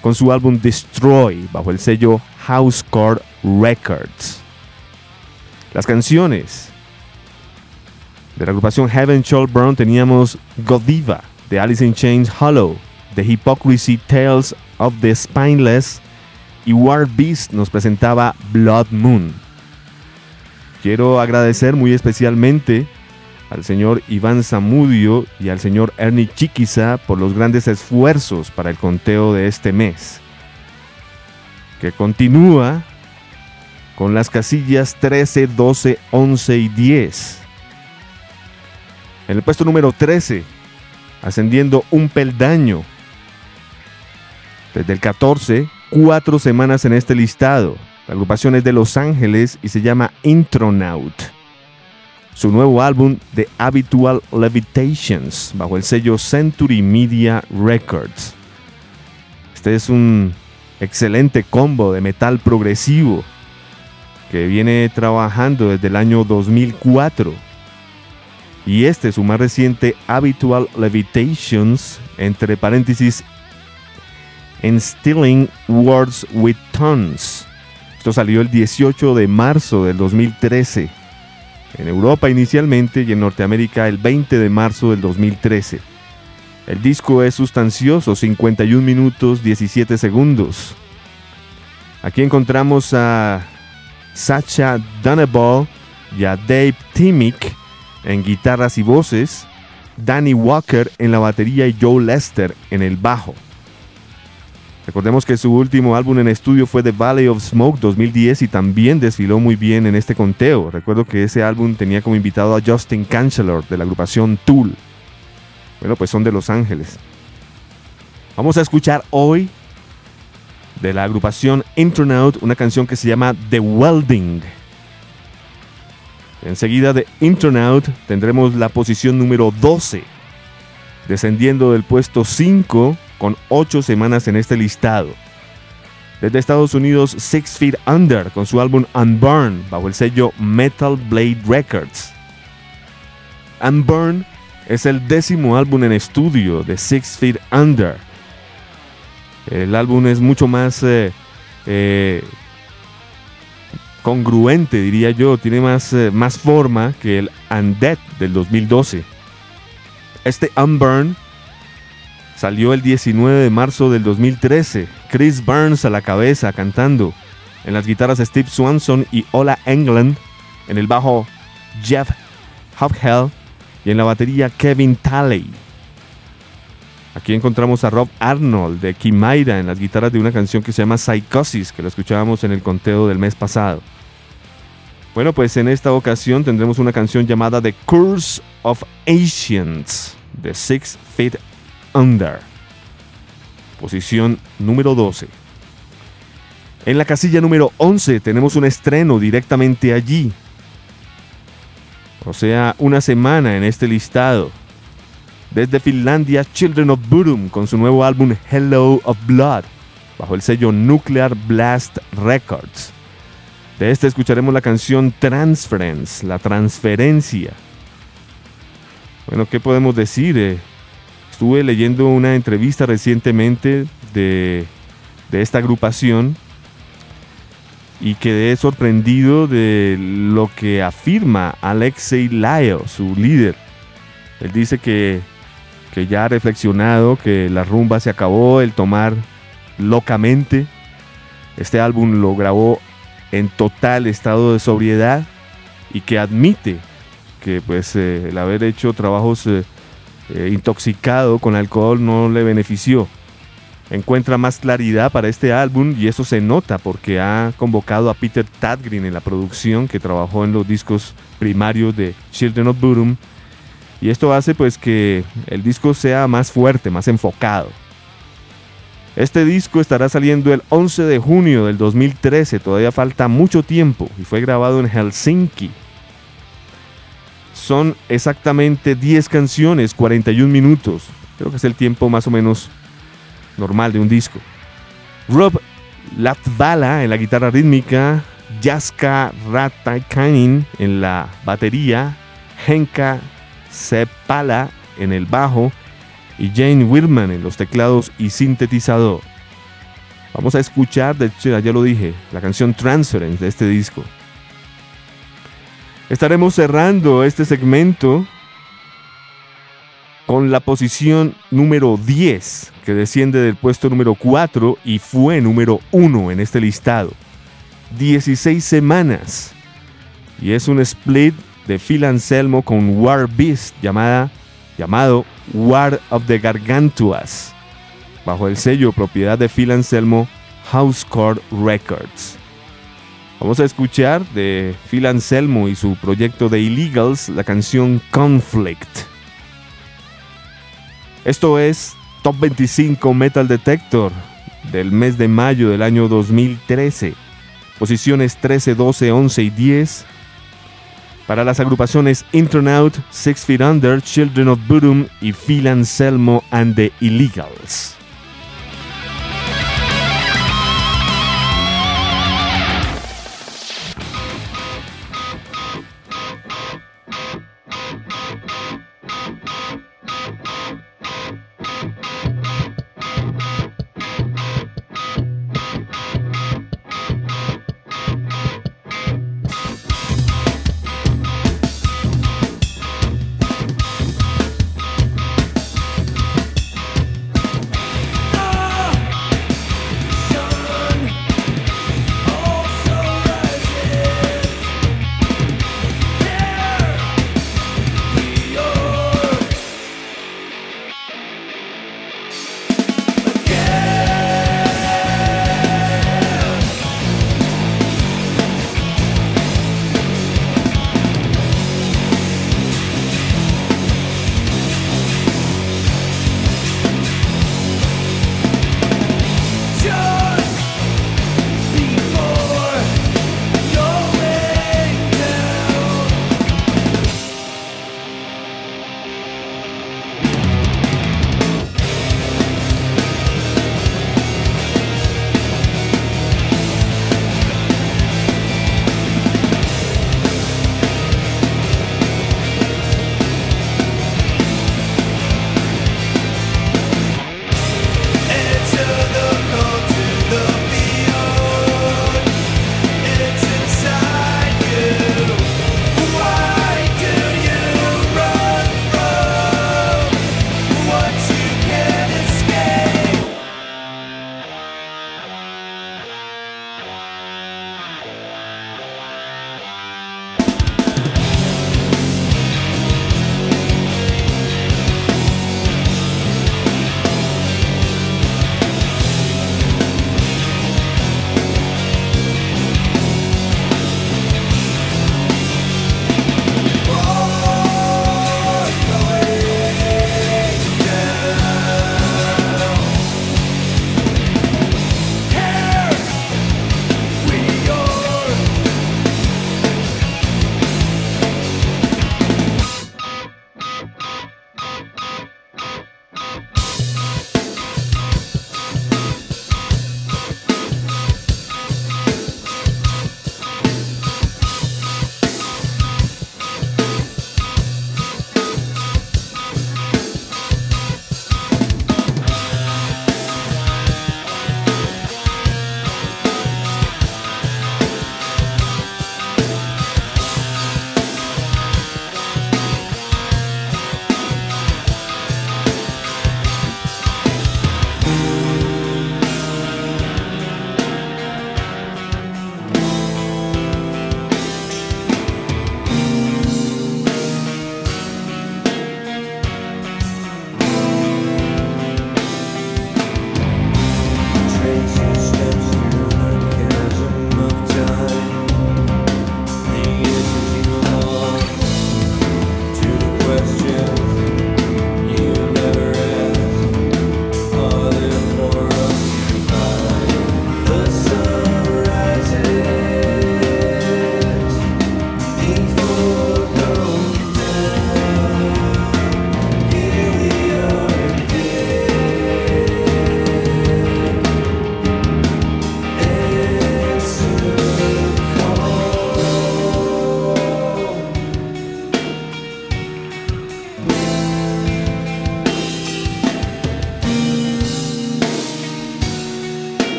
con su álbum Destroy bajo el sello Housecore Records. Las canciones de la agrupación Heaven Shall Burn teníamos Godiva de Alice in Chains Hollow, The Hypocrisy Tales of the Spineless y War Beast nos presentaba Blood Moon. Quiero agradecer muy especialmente al señor Iván Zamudio y al señor Ernie Chiquiza por los grandes esfuerzos para el conteo de este mes, que continúa con las casillas 13, 12, 11 y 10. En el puesto número 13, ascendiendo un peldaño. Desde el 14, cuatro semanas en este listado. La agrupación es de Los Ángeles y se llama Intronaut. Su nuevo álbum, The Habitual Levitations, bajo el sello Century Media Records. Este es un excelente combo de metal progresivo que viene trabajando desde el año 2004. Y este, su más reciente Habitual Levitations, entre paréntesis, Instilling Words with Tons esto salió el 18 de marzo del 2013. En Europa inicialmente y en Norteamérica el 20 de marzo del 2013. El disco es sustancioso, 51 minutos 17 segundos. Aquí encontramos a Sacha Dunnebaugh y a Dave Timick en guitarras y voces, Danny Walker en la batería y Joe Lester en el bajo. Recordemos que su último álbum en estudio fue The Valley of Smoke 2010 y también desfiló muy bien en este conteo. Recuerdo que ese álbum tenía como invitado a Justin Cancellor de la agrupación Tool. Bueno, pues son de Los Ángeles. Vamos a escuchar hoy de la agrupación Internaut una canción que se llama The Welding. Enseguida de Internaut tendremos la posición número 12, descendiendo del puesto 5 con ocho semanas en este listado. Desde Estados Unidos, Six Feet Under con su álbum Unburn bajo el sello Metal Blade Records. Unburn es el décimo álbum en estudio de Six Feet Under. El álbum es mucho más eh, eh, congruente, diría yo, tiene más, eh, más forma que el Undead del 2012. Este Unburn Salió el 19 de marzo del 2013. Chris Burns a la cabeza cantando. En las guitarras Steve Swanson y Ola England. En el bajo Jeff Hophill. Y en la batería Kevin Talley. Aquí encontramos a Rob Arnold de Kimaira en las guitarras de una canción que se llama Psychosis, que lo escuchábamos en el conteo del mes pasado. Bueno, pues en esta ocasión tendremos una canción llamada The Curse of Ancients de Six Feet Under. Posición número 12. En la casilla número 11 tenemos un estreno directamente allí. O sea, una semana en este listado. Desde Finlandia, Children of Bodom con su nuevo álbum Hello of Blood, bajo el sello Nuclear Blast Records. De este escucharemos la canción Transference, la transferencia. Bueno, ¿qué podemos decir? Eh, estuve leyendo una entrevista recientemente de, esta agrupación y quedé sorprendido de lo que afirma Alexei Laio, su líder. Él dice que, que ya ha reflexionado que la rumba se acabó, el tomar locamente. Este álbum lo grabó en total estado de sobriedad y que admite que pues eh, el haber hecho trabajos eh, eh, intoxicado con alcohol no le benefició. Encuentra más claridad para este álbum y eso se nota porque ha convocado a Peter Tadgreen en la producción que trabajó en los discos primarios de Children of Bodom y esto hace pues que el disco sea más fuerte, más enfocado. Este disco estará saliendo el 11 de junio del 2013, todavía falta mucho tiempo y fue grabado en Helsinki. Son exactamente 10 canciones, 41 minutos. Creo que es el tiempo más o menos normal de un disco. Rob Latvala en la guitarra rítmica, Jaska Ratakainen en la batería, Henka Sepala en el bajo y Jane Wirman en los teclados y sintetizador. Vamos a escuchar, de ya lo dije, la canción Transference de este disco. Estaremos cerrando este segmento con la posición número 10, que desciende del puesto número 4 y fue número 1 en este listado. 16 semanas. Y es un split de Phil Anselmo con War Beast llamada, llamado War of the Gargantuas, bajo el sello propiedad de Phil Anselmo Housecore Records. Vamos a escuchar de Phil Anselmo y su proyecto de Illegals la canción Conflict. Esto es Top 25 Metal Detector del mes de mayo del año 2013. Posiciones 13, 12, 11 y 10 para las agrupaciones Internaut, Six Feet Under, Children of Bodom y Phil Anselmo and the Illegals.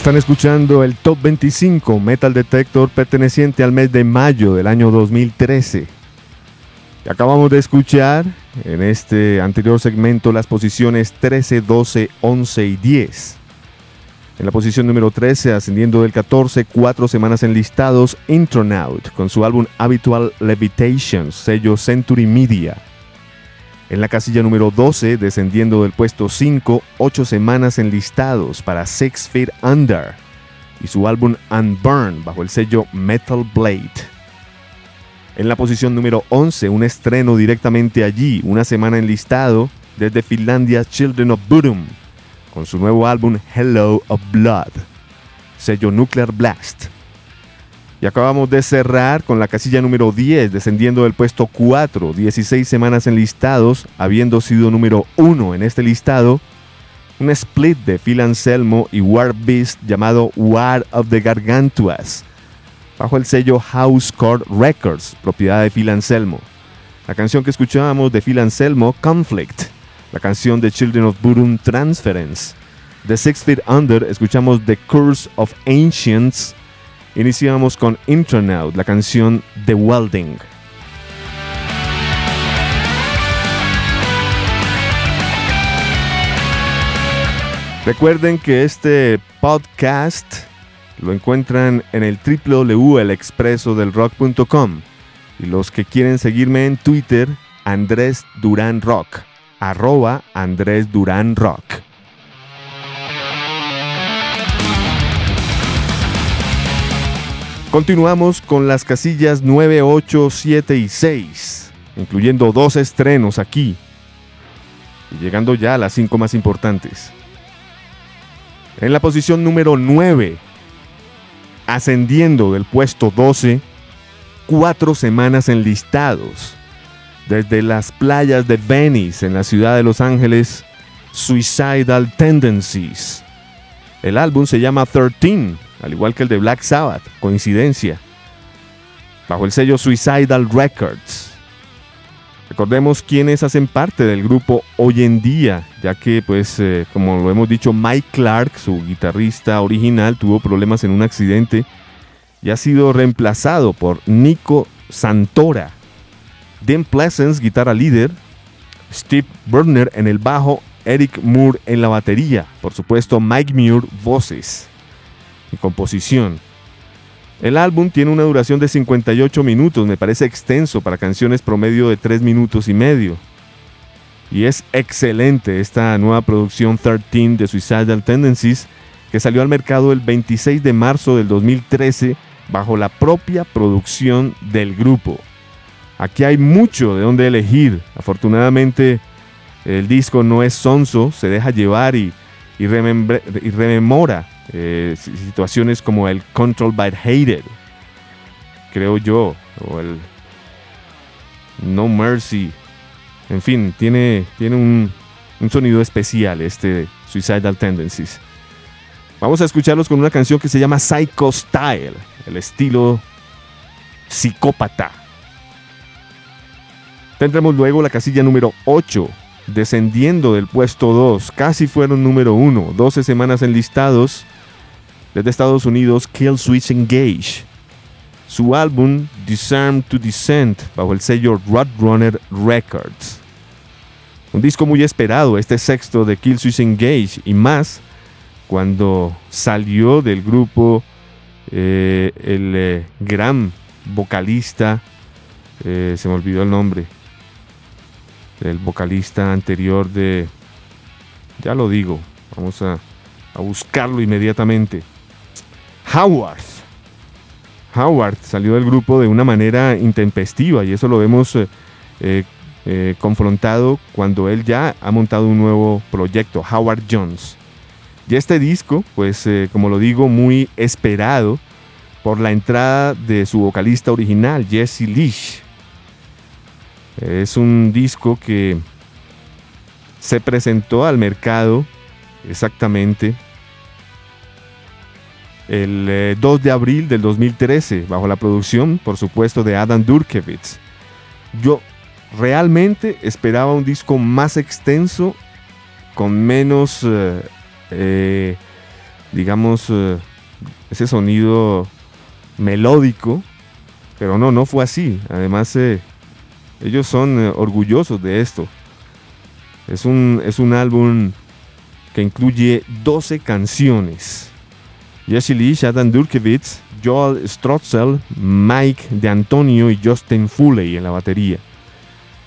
Están escuchando el Top 25 Metal Detector perteneciente al mes de mayo del año 2013. Acabamos de escuchar en este anterior segmento las posiciones 13, 12, 11 y 10. En la posición número 13, ascendiendo del 14, cuatro semanas en listados, Intronaut, con su álbum Habitual Levitation, sello Century Media. En la casilla número 12, descendiendo del puesto 5, 8 semanas enlistados para Six Feet Under y su álbum Unburn bajo el sello Metal Blade. En la posición número 11, un estreno directamente allí, una semana enlistado desde Finlandia Children of Bodom con su nuevo álbum Hello of Blood, sello Nuclear Blast. Y acabamos de cerrar con la casilla número 10, descendiendo del puesto 4, 16 semanas en listados, habiendo sido número 1 en este listado, un split de Phil Anselmo y War Beast llamado War of the Gargantuas, bajo el sello House Court Records, propiedad de Phil Anselmo. La canción que escuchábamos de Phil Anselmo, Conflict, la canción de Children of Bodom Transference. De Six Feet Under escuchamos The Curse of Ancients, Iniciamos con Intronaut, la canción The Welding. Recuerden que este podcast lo encuentran en el www.elexpresodelrock.com y los que quieren seguirme en Twitter, Andrés Durán Rock, arroba Andrés Durán Rock. Continuamos con las casillas 9, 8, 7 y 6, incluyendo dos estrenos aquí, y llegando ya a las cinco más importantes. En la posición número 9, ascendiendo del puesto 12, cuatro semanas enlistados, desde las playas de Venice en la ciudad de Los Ángeles, Suicidal Tendencies. El álbum se llama 13 al igual que el de Black Sabbath, coincidencia, bajo el sello Suicidal Records. Recordemos quiénes hacen parte del grupo hoy en día, ya que, pues, eh, como lo hemos dicho, Mike Clark, su guitarrista original, tuvo problemas en un accidente y ha sido reemplazado por Nico Santora. Dan Pleasance, guitarra líder, Steve Burner en el bajo, Eric Moore en la batería, por supuesto Mike Muir voces y composición. El álbum tiene una duración de 58 minutos, me parece extenso para canciones promedio de 3 minutos y medio. Y es excelente esta nueva producción 13 de Suicidal Tendencies que salió al mercado el 26 de marzo del 2013 bajo la propia producción del grupo. Aquí hay mucho de donde elegir. Afortunadamente el disco no es sonso, se deja llevar y, y rememora eh, situaciones como el Control by Hated, creo yo, o el No Mercy. En fin, tiene, tiene un, un sonido especial este Suicidal Tendencies. Vamos a escucharlos con una canción que se llama Psycho Style, el estilo psicópata. Tendremos luego la casilla número 8, descendiendo del puesto 2, casi fueron número 1, 12 semanas enlistados desde Estados Unidos, Kill Switch Engage. Su álbum Disarm to Descent bajo el sello Roadrunner Records. Un disco muy esperado, este sexto de Kill Switch Engage y más cuando salió del grupo eh, el eh, gran vocalista, eh, se me olvidó el nombre, el vocalista anterior de, ya lo digo, vamos a, a buscarlo inmediatamente. Howard. Howard salió del grupo de una manera intempestiva y eso lo vemos eh, eh, eh, confrontado cuando él ya ha montado un nuevo proyecto, Howard Jones. Y este disco, pues como lo digo, muy esperado por la entrada de su vocalista original, Jesse Leach. Es un disco que se presentó al mercado exactamente el 2 eh, de abril del 2013, bajo la producción, por supuesto, de Adam Durkevitz. Yo realmente esperaba un disco más extenso, con menos eh, eh, digamos, ese sonido melódico, pero no, no fue así. Además, ellos son orgullosos de esto. Es un, es un álbum que incluye 12 canciones. Jesse Lee, Shadan Durkevitz, Joel Strotzel, Mike de Antonio y Justin Foley en la batería.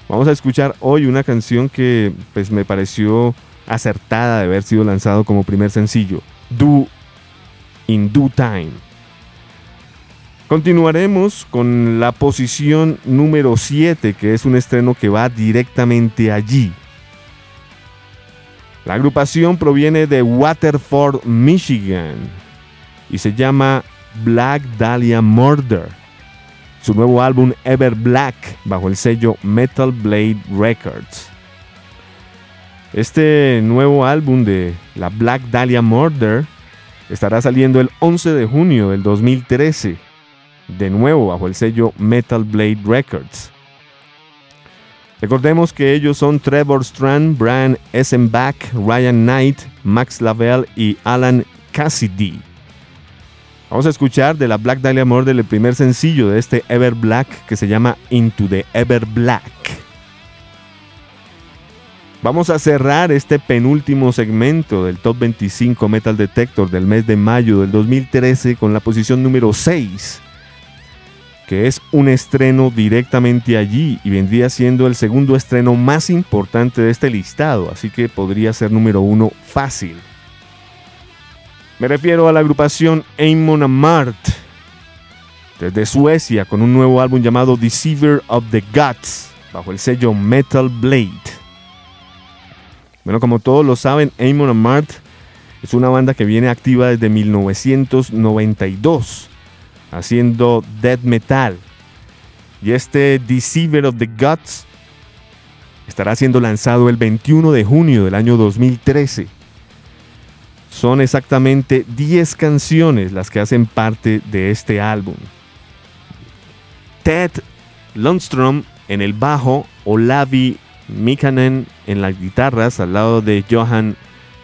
Vamos a escuchar hoy una canción que pues, me pareció acertada de haber sido lanzado como primer sencillo, Do in Due Time. Continuaremos con la posición número 7, que es un estreno que va directamente allí. La agrupación proviene de Waterford, Michigan, y se llama Black Dahlia Murder. Su nuevo álbum Ever Black bajo el sello Metal Blade Records. Este nuevo álbum de la Black Dahlia Murder estará saliendo el 11 de junio del 2013, de nuevo bajo el sello Metal Blade Records. Recordemos que ellos son Trevor Strand, Brian Essenbach, Ryan Knight, Max Lavelle y Alan Cassidy. Vamos a escuchar de la Black Dahlia Murder el primer sencillo de este Ever Black que se llama Into the Ever Black. Vamos a cerrar este penúltimo segmento del Top 25 Metal Detector del mes de mayo del 2013 con la posición número 6, que es un estreno directamente allí y vendría siendo el segundo estreno más importante de este listado, así que podría ser número uno fácil. Me refiero a la agrupación Amon Amart, desde Suecia, con un nuevo álbum llamado Deceiver of the Gods, bajo el sello Metal Blade. Bueno, como todos lo saben, Amon Amart es una banda que viene activa desde 1992, haciendo death metal. Y este Deceiver of the Gods estará siendo lanzado el 21 de junio del año 2013. Son exactamente 10 canciones las que hacen parte de este álbum. Ted Lundstrom en el bajo, Olavi Mikanen en las guitarras al lado de Johan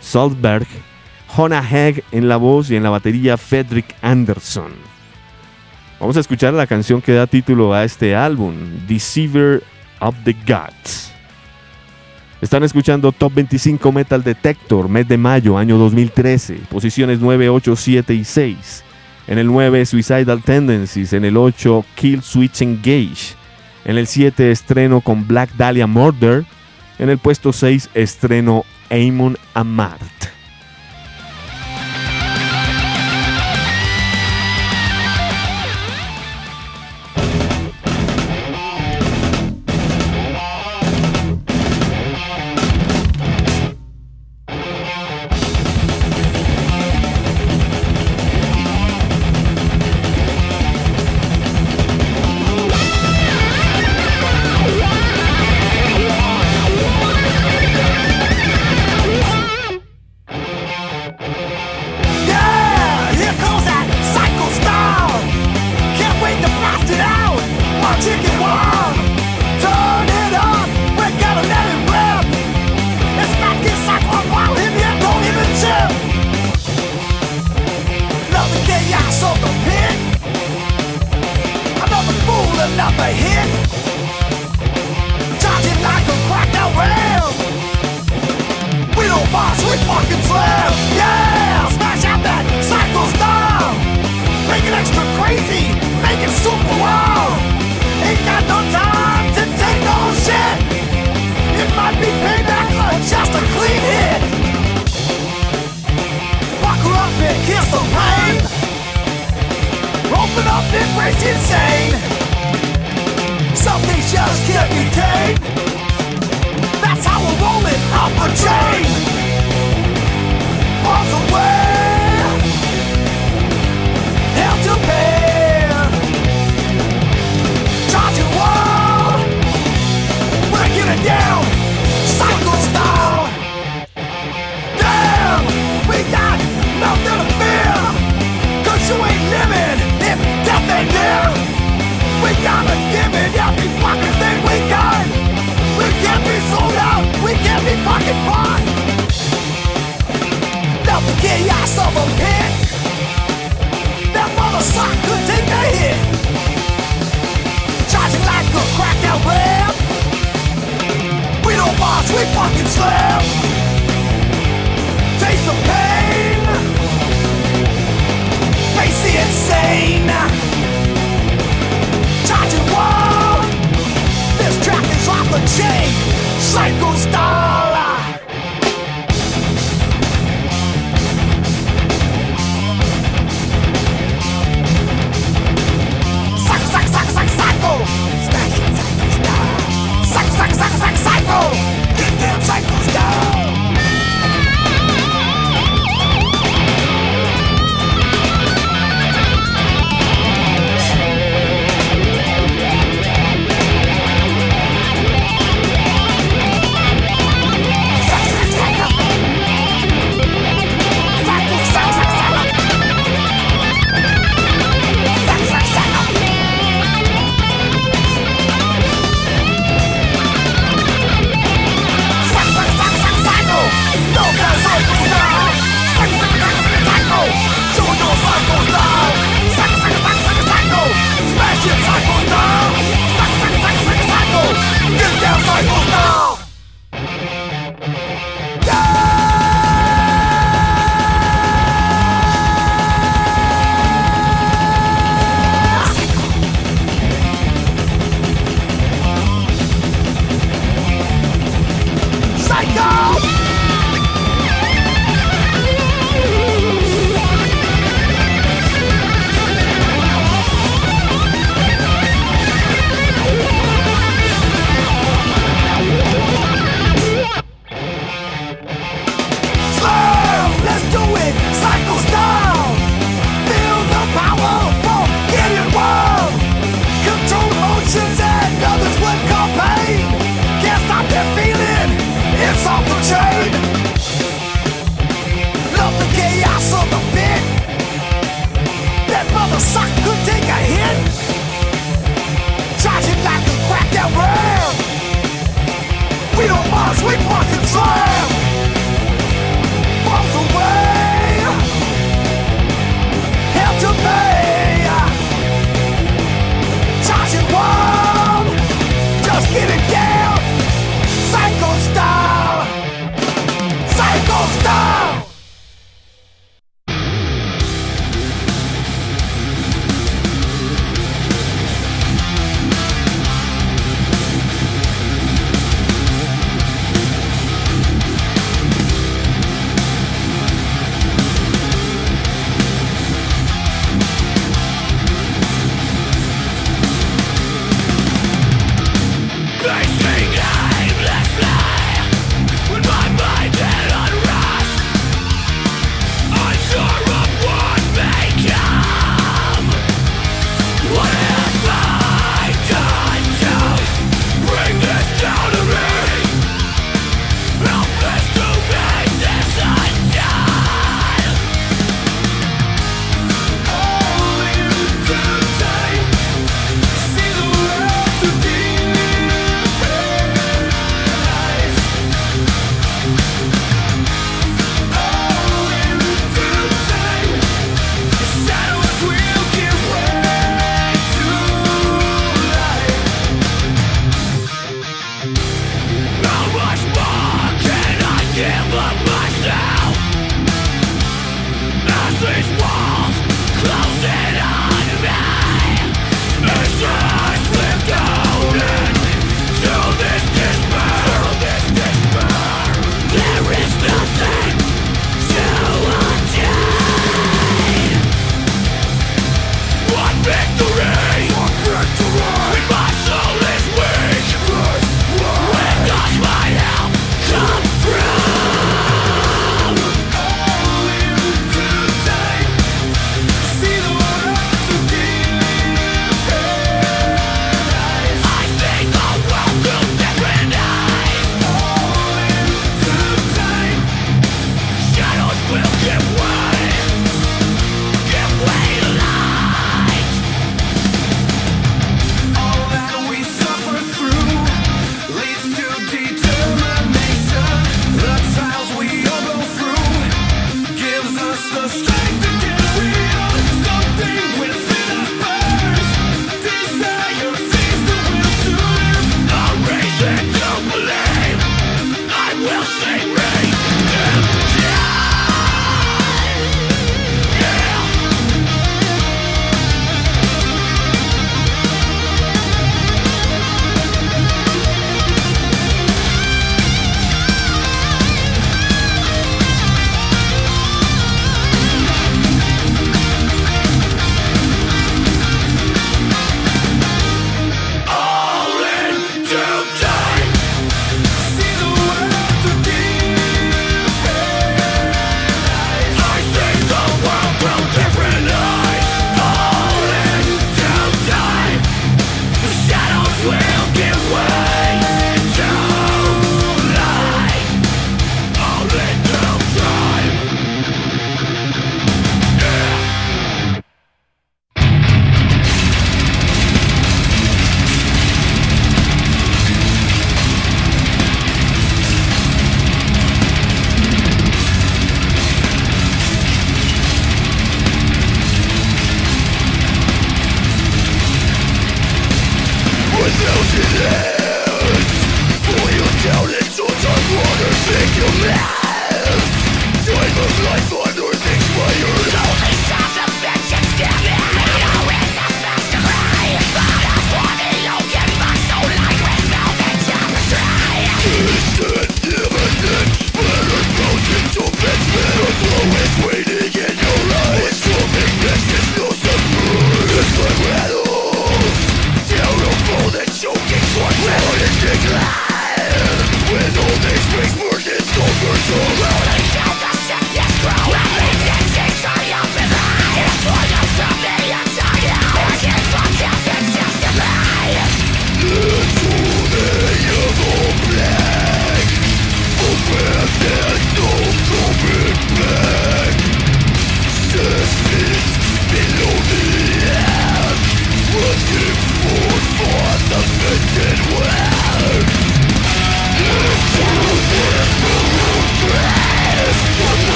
Soldberg, Hona Hegg en la voz y en la batería Fredrik Anderson. Vamos a escuchar la canción que da título a este álbum, Deceiver of the Gods. Están escuchando Top 25 Metal Detector, mes de mayo, año 2013, posiciones 9, 8, 7 y 6. En el 9, Suicidal Tendencies. En el 8, Kill Switch Engage. En el 7, estreno con Black Dahlia Murder. En el puesto 6, estreno Amon Amart.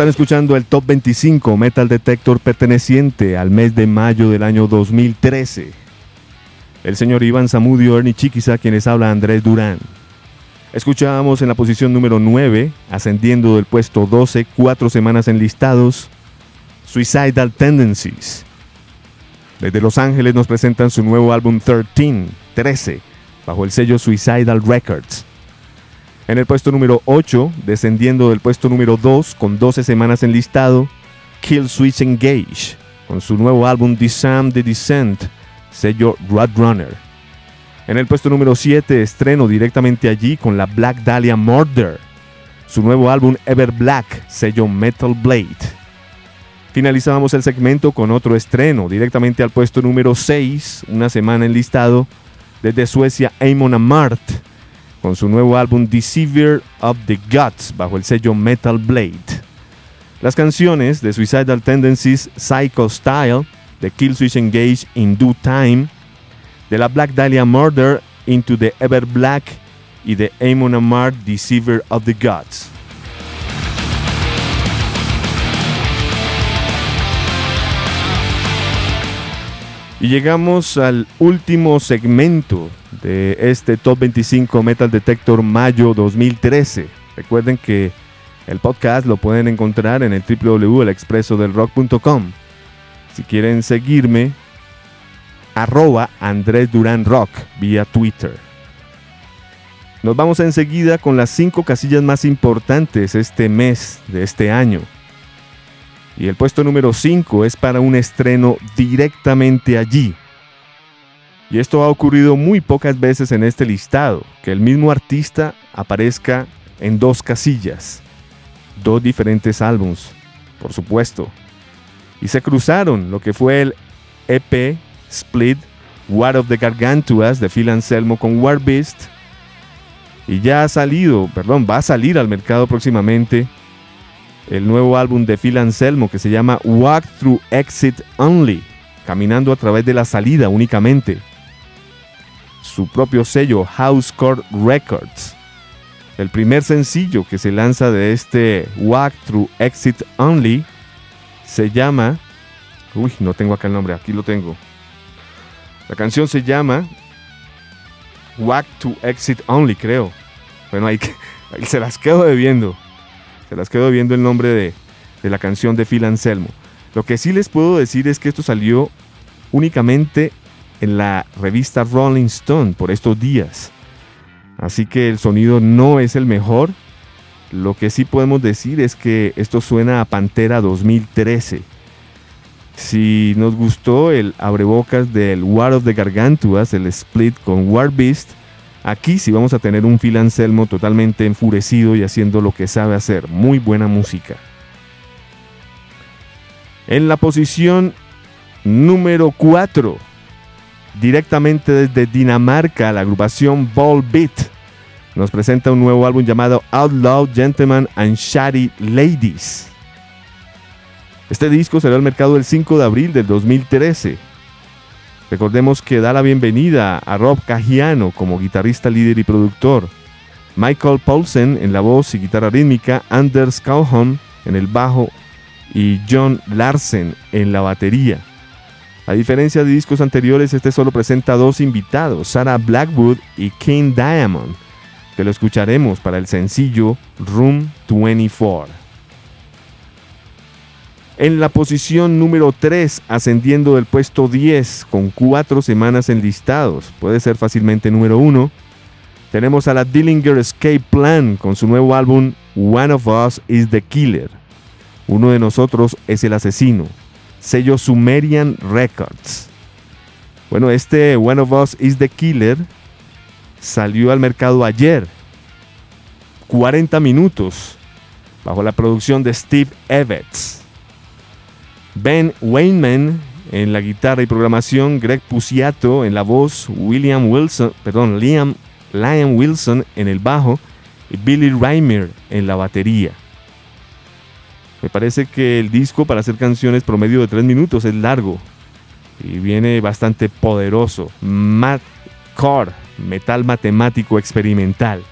Están escuchando el Top 25 Metal Detector perteneciente al mes de mayo del año 2013. El señor Iván Zamudio, Ernie Chiquiza, quienes habla Andrés Durán. Escuchábamos en la posición número 9, ascendiendo del puesto 12, cuatro semanas en listados, Suicidal Tendencies. Desde Los Ángeles nos presentan su nuevo álbum 13, 13, bajo el sello Suicidal Records. En el puesto número 8, descendiendo del puesto número 2 con 12 semanas en listado, Kill Switch Engage, con su nuevo álbum Disarm the Descent, sello Runner. En el puesto número 7, estreno directamente allí con la Black Dahlia Murder, su nuevo álbum Ever Black, sello Metal Blade. Finalizábamos el segmento con otro estreno, directamente al puesto número 6, una semana en listado, desde Suecia Amon Amart, con su nuevo álbum Deceiver of the Gods bajo el sello Metal Blade. Las canciones de Suicidal Tendencies Psycho Style, de Killswitch Engage in Due Time, de la Black Dahlia Murder Into the Ever Black y de Amon Amart Deceiver of the Gods. Y llegamos al último segmento de este Top 25 Metal Detector mayo 2013. Recuerden que El podcast lo pueden encontrar en el www.elexpresodelrock.com. Si quieren seguirme, arroba Andrés Durán Rock vía Twitter. Nos vamos enseguida con las cinco casillas más importantes este mes de este año. Y el puesto número 5 es para un estreno directamente allí. Y esto ha ocurrido muy pocas veces en este listado, que el mismo artista aparezca en dos casillas, dos diferentes álbums, por supuesto. Y se cruzaron lo que fue el EP Split War of the Gargantuas de Phil Anselmo con War Beast. Y ya ha salido, perdón, va a salir al mercado próximamente el nuevo álbum de Phil Anselmo que se llama Walk Through Exit Only, caminando a través de la salida únicamente su propio sello Housecore Records. El primer sencillo que se lanza de este Walk Through Exit Only se llama... Uy, no tengo acá el nombre, aquí lo tengo. La canción se llama Walk to Exit Only, creo. Bueno, ahí, se las quedo debiendo. Se las quedo viendo el nombre de, de la canción de Phil Anselmo. Lo que sí les puedo decir es que esto salió únicamente en la revista Rolling Stone por estos días. Así que el sonido no es el mejor. Lo que sí podemos decir es que esto suena a Pantera 2013. Si nos gustó el abrebocas del War of the Gargantuas, el split con War Beast, aquí sí vamos a tener un Phil Anselmo totalmente enfurecido y haciendo lo que sabe hacer, muy buena música. En la posición número 4 Directamente desde Dinamarca, la agrupación Ball Beat nos presenta un nuevo álbum llamado Outlaw Gentlemen and Shady Ladies. Este disco salió al mercado el 5 de abril del 2013. Recordemos que da la bienvenida a Rob Cagiano como guitarrista líder y productor, Michael Paulsen en la voz y guitarra rítmica, Anders Calhoun en el bajo y John Larsen en la batería. A diferencia de discos anteriores, este solo presenta dos invitados, Sarah Blackwood y King Diamond, que lo escucharemos para el sencillo Room 24. En la posición número 3, ascendiendo del puesto 10 con cuatro semanas enlistados, puede ser fácilmente número 1, tenemos a la Dillinger Escape Plan con su nuevo álbum One of Us is the Killer. Uno de nosotros es el asesino sello Sumerian Records. Bueno, este One of Us is the Killer salió al mercado ayer. 40 minutos bajo la producción de Steve Evans. Ben Wayman en la guitarra y programación, Greg Puciato en la voz, William Wilson, perdón, Liam, Liam Wilson en el bajo y Billy Reimer en la batería. Me parece que el disco para hacer canciones promedio de 3 minutos es largo y viene bastante poderoso. Core, metal matemático experimental.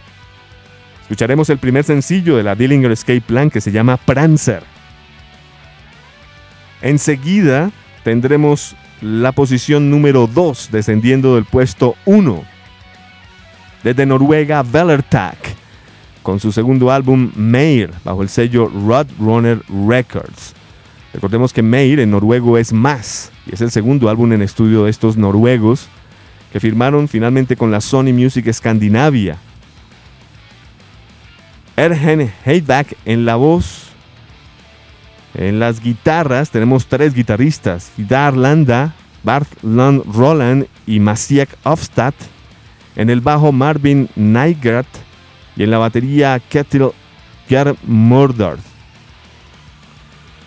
Escucharemos el primer sencillo de la Dillinger Escape Plan que se llama Prancer. Enseguida tendremos la posición número 2 descendiendo del puesto 1. Desde Noruega, Vellertag con su segundo álbum Meir bajo el sello Roadrunner Records. Recordemos que Meir en noruego es más y es el segundo álbum en estudio de estos noruegos que firmaron finalmente con la Sony Music Scandinavia. Ergen Heidback en la voz. En las guitarras tenemos tres guitarristas, Vidar Landa, Bart Land Roland y Masiek Ofstad. En el bajo Marvin Nygart y en la batería Kettle Get Murdered.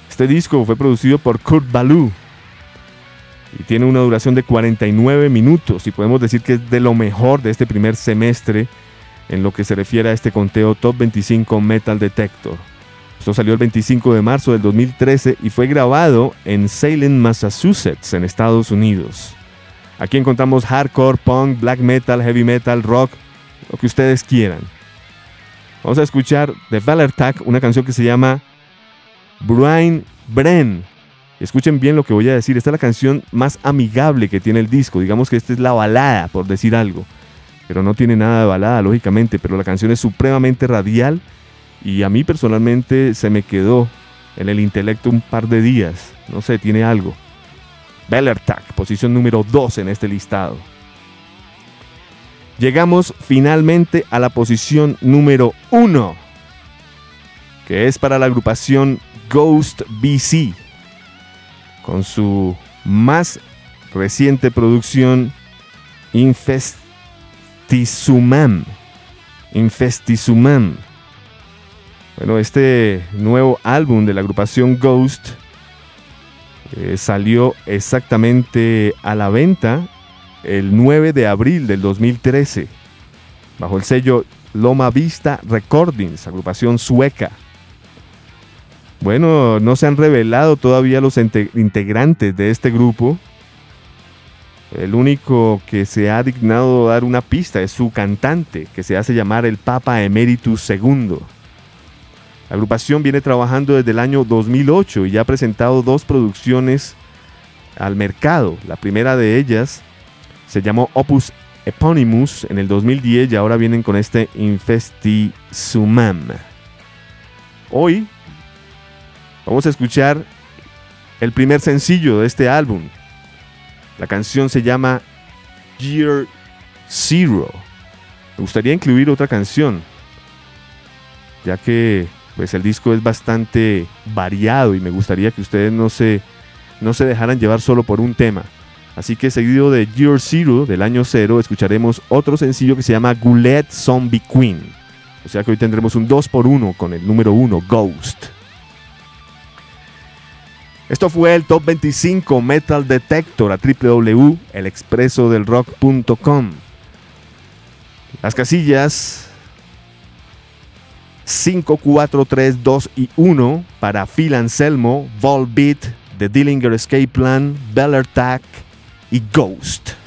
Este disco fue producido por Kurt Ballou y tiene una duración de 49 minutos y podemos decir que es de lo mejor de este primer semestre en lo que se refiere a este conteo Top 25 Metal Detector. Esto salió el 25 de marzo del 2013 y fue grabado en Salem, Massachusetts, en Estados Unidos. Aquí encontramos hardcore, punk, black metal, heavy metal, rock, lo que ustedes quieran. Vamos a escuchar de Valertag una canción que se llama Brian Bren. Escuchen bien lo que voy a decir. Esta es la canción más amigable que tiene el disco. Digamos que esta es la balada, por decir algo. Pero no tiene nada de balada, lógicamente. Pero la canción es supremamente radial y a mí personalmente se me quedó en el intelecto un par de días. No sé, tiene algo. Bellertag, posición número 2 en este listado. Llegamos finalmente a la posición número 1, que es para la agrupación Ghost BC, con su más reciente producción Infestisumam. Infestisumam. Bueno, este nuevo álbum de la agrupación Ghost eh, salió exactamente a la venta el 9 de abril del 2013 bajo el sello Loma Vista Recordings, agrupación sueca. Bueno, no se han revelado todavía los integrantes de este grupo. El único que se ha dignado dar una pista es su cantante, que se hace llamar el Papa Emeritus II. La agrupación viene trabajando desde el año 2008 y ha presentado dos producciones al mercado. La primera de ellas se llamó Opus Eponymous en el 2010 y ahora vienen con este Infesti Sumam. Hoy Vamos a escuchar el primer sencillo de este álbum. La canción se llama Year Zero. Me gustaría incluir otra canción, ya que pues el disco es bastante variado y me gustaría que ustedes no se, no se dejaran llevar solo por un tema. Así que seguido de Year Zero del año cero escucharemos otro sencillo que se llama Goulet Zombie Queen. O sea que hoy tendremos un 2 por 1 con el número 1 Ghost. Esto fue el Top 25 Metal Detector a www.elexpresodelrock.com. Las casillas 5, 4, 3, 2 y 1 para Phil Anselmo, Volbeat, The Dillinger Escape Plan, Beller Tack y Ghost.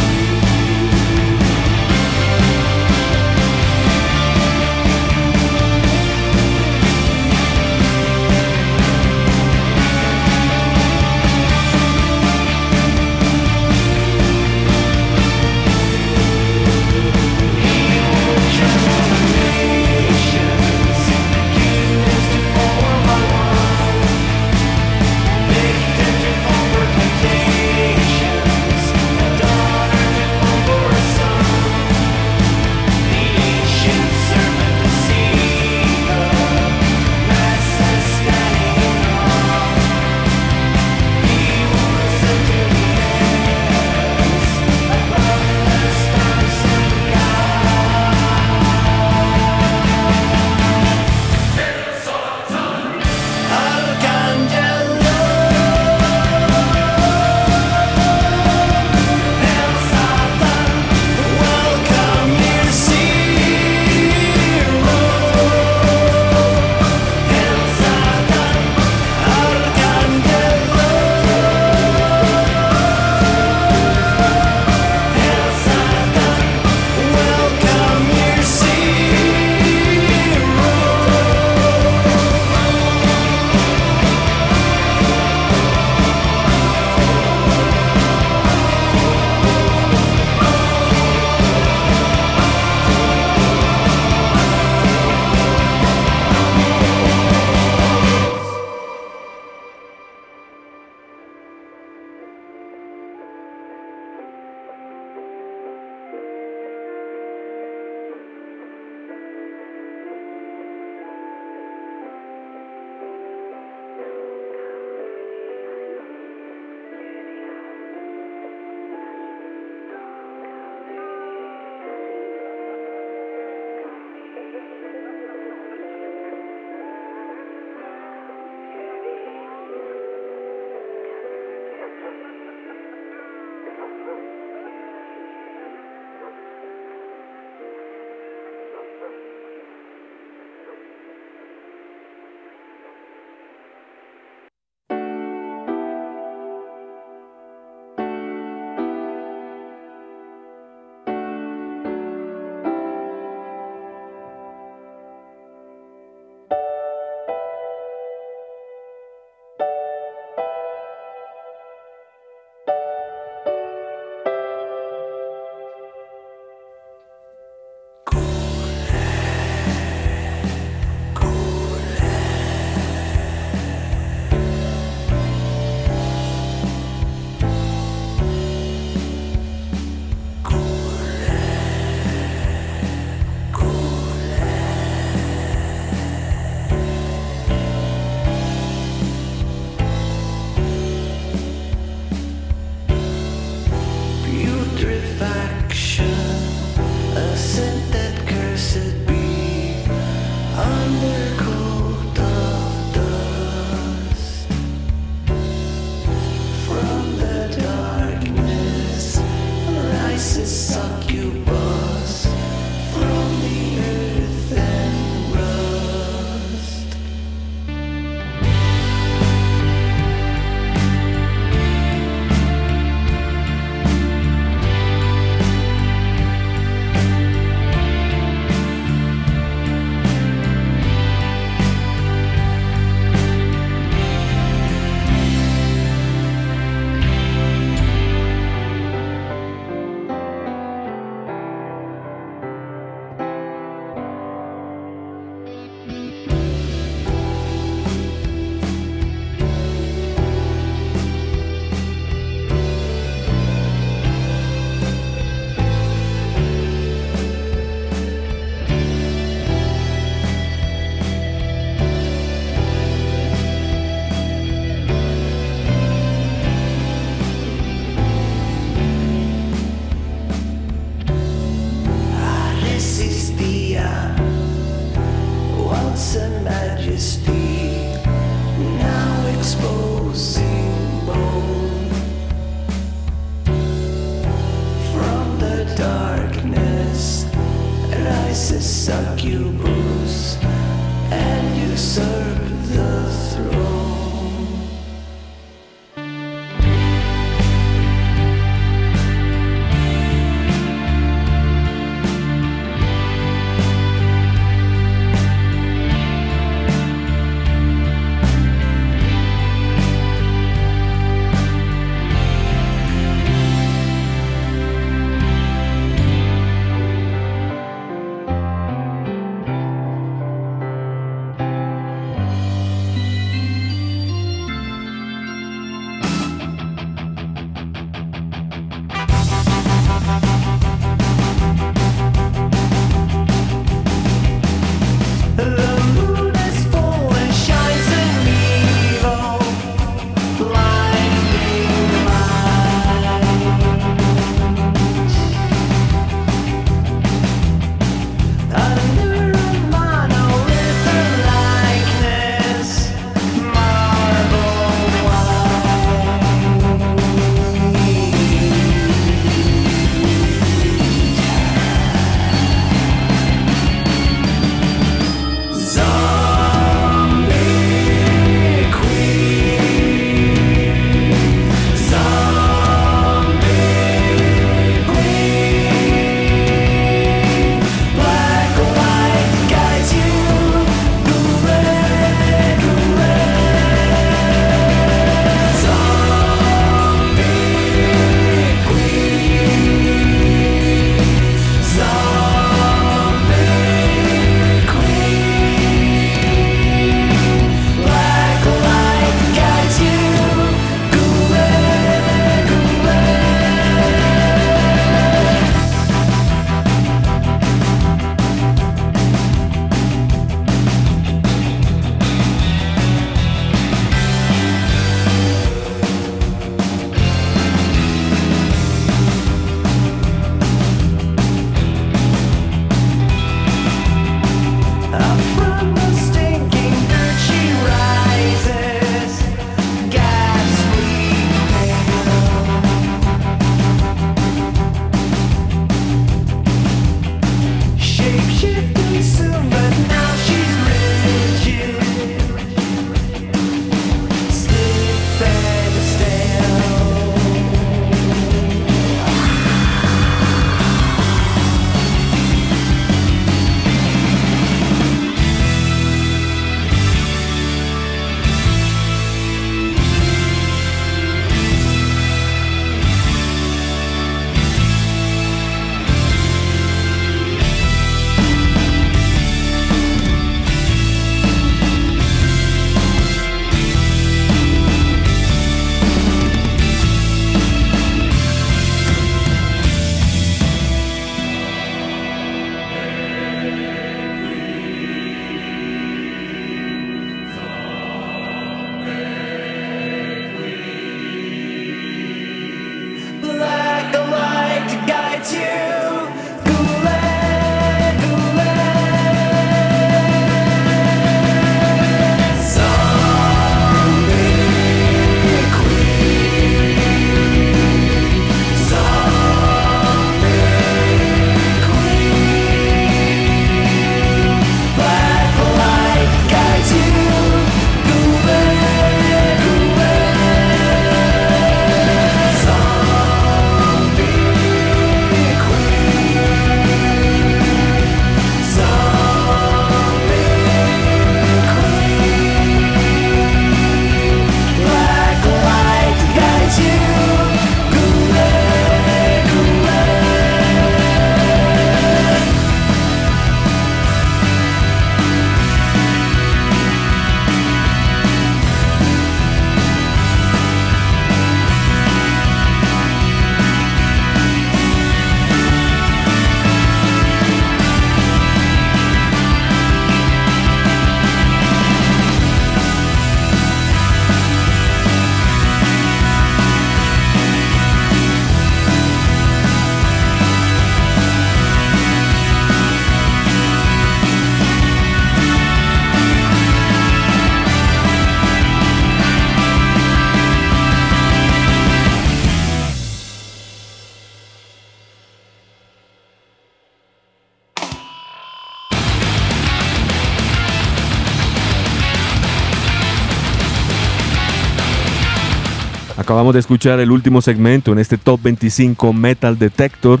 De escuchar el último segmento en este Top 25 Metal Detector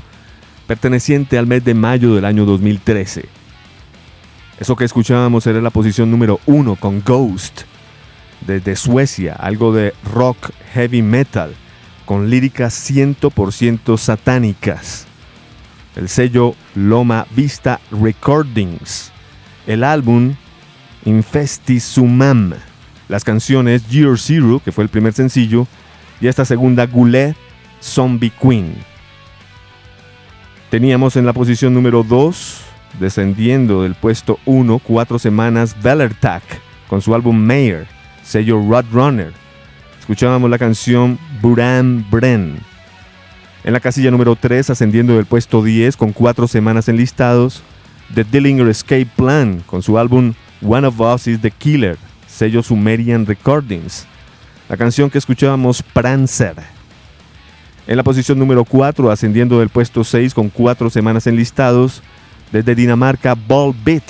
perteneciente al mes de mayo del año 2013. Eso que escuchábamos era la posición número 1 con Ghost, desde Suecia, algo de rock heavy metal, con líricas 100% satánicas. El sello Loma Vista Recordings. El álbum Infestisumam. Las canciones Year Zero, que fue el primer sencillo, y esta segunda Goulet Zombie Queen. Teníamos en la posición número 2, descendiendo del puesto 1, cuatro semanas, Bellertac, con su álbum Mayor, sello Runner. Escuchábamos la canción Buran Bren. En la casilla número 3, ascendiendo del puesto 10, con cuatro semanas enlistados, The Dillinger Escape Plan, con su álbum One of Us is the Killer, sello Sumerian Recordings la canción que escuchábamos Prancer. En la posición número 4, ascendiendo del puesto 6 con 4 semanas enlistados, desde Dinamarca Ball Beat,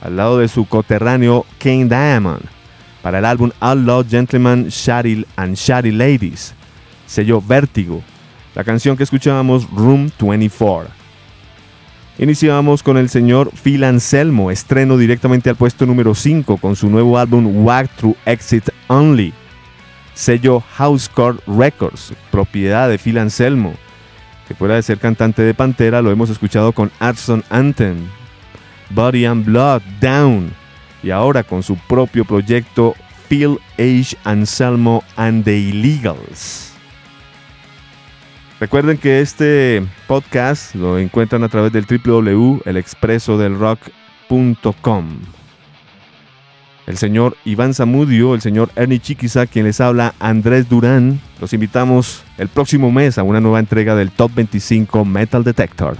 al lado de su coterráneo Kane Diamond, para el álbum Outlaw Gentlemen Shady and Shady Ladies, sello Vértigo, la canción que escuchábamos Room 24. Iniciamos con el señor Phil Anselmo, estreno directamente al puesto número 5 con su nuevo álbum Walk Through Exit Only sello Housecore Records, propiedad de Phil Anselmo, que fuera de ser cantante de Pantera, lo hemos escuchado con Arson Anthem, Body and Blood, Down, y ahora con su propio proyecto Phil H. Anselmo and the Illegals. Recuerden que este podcast lo encuentran a través del www.elexpresodelrock.com el señor Iván Zamudio, el señor Ernie Chiquiza, quien les habla Andrés Durán. Los invitamos el próximo mes a una nueva entrega del Top 25 Metal Detector.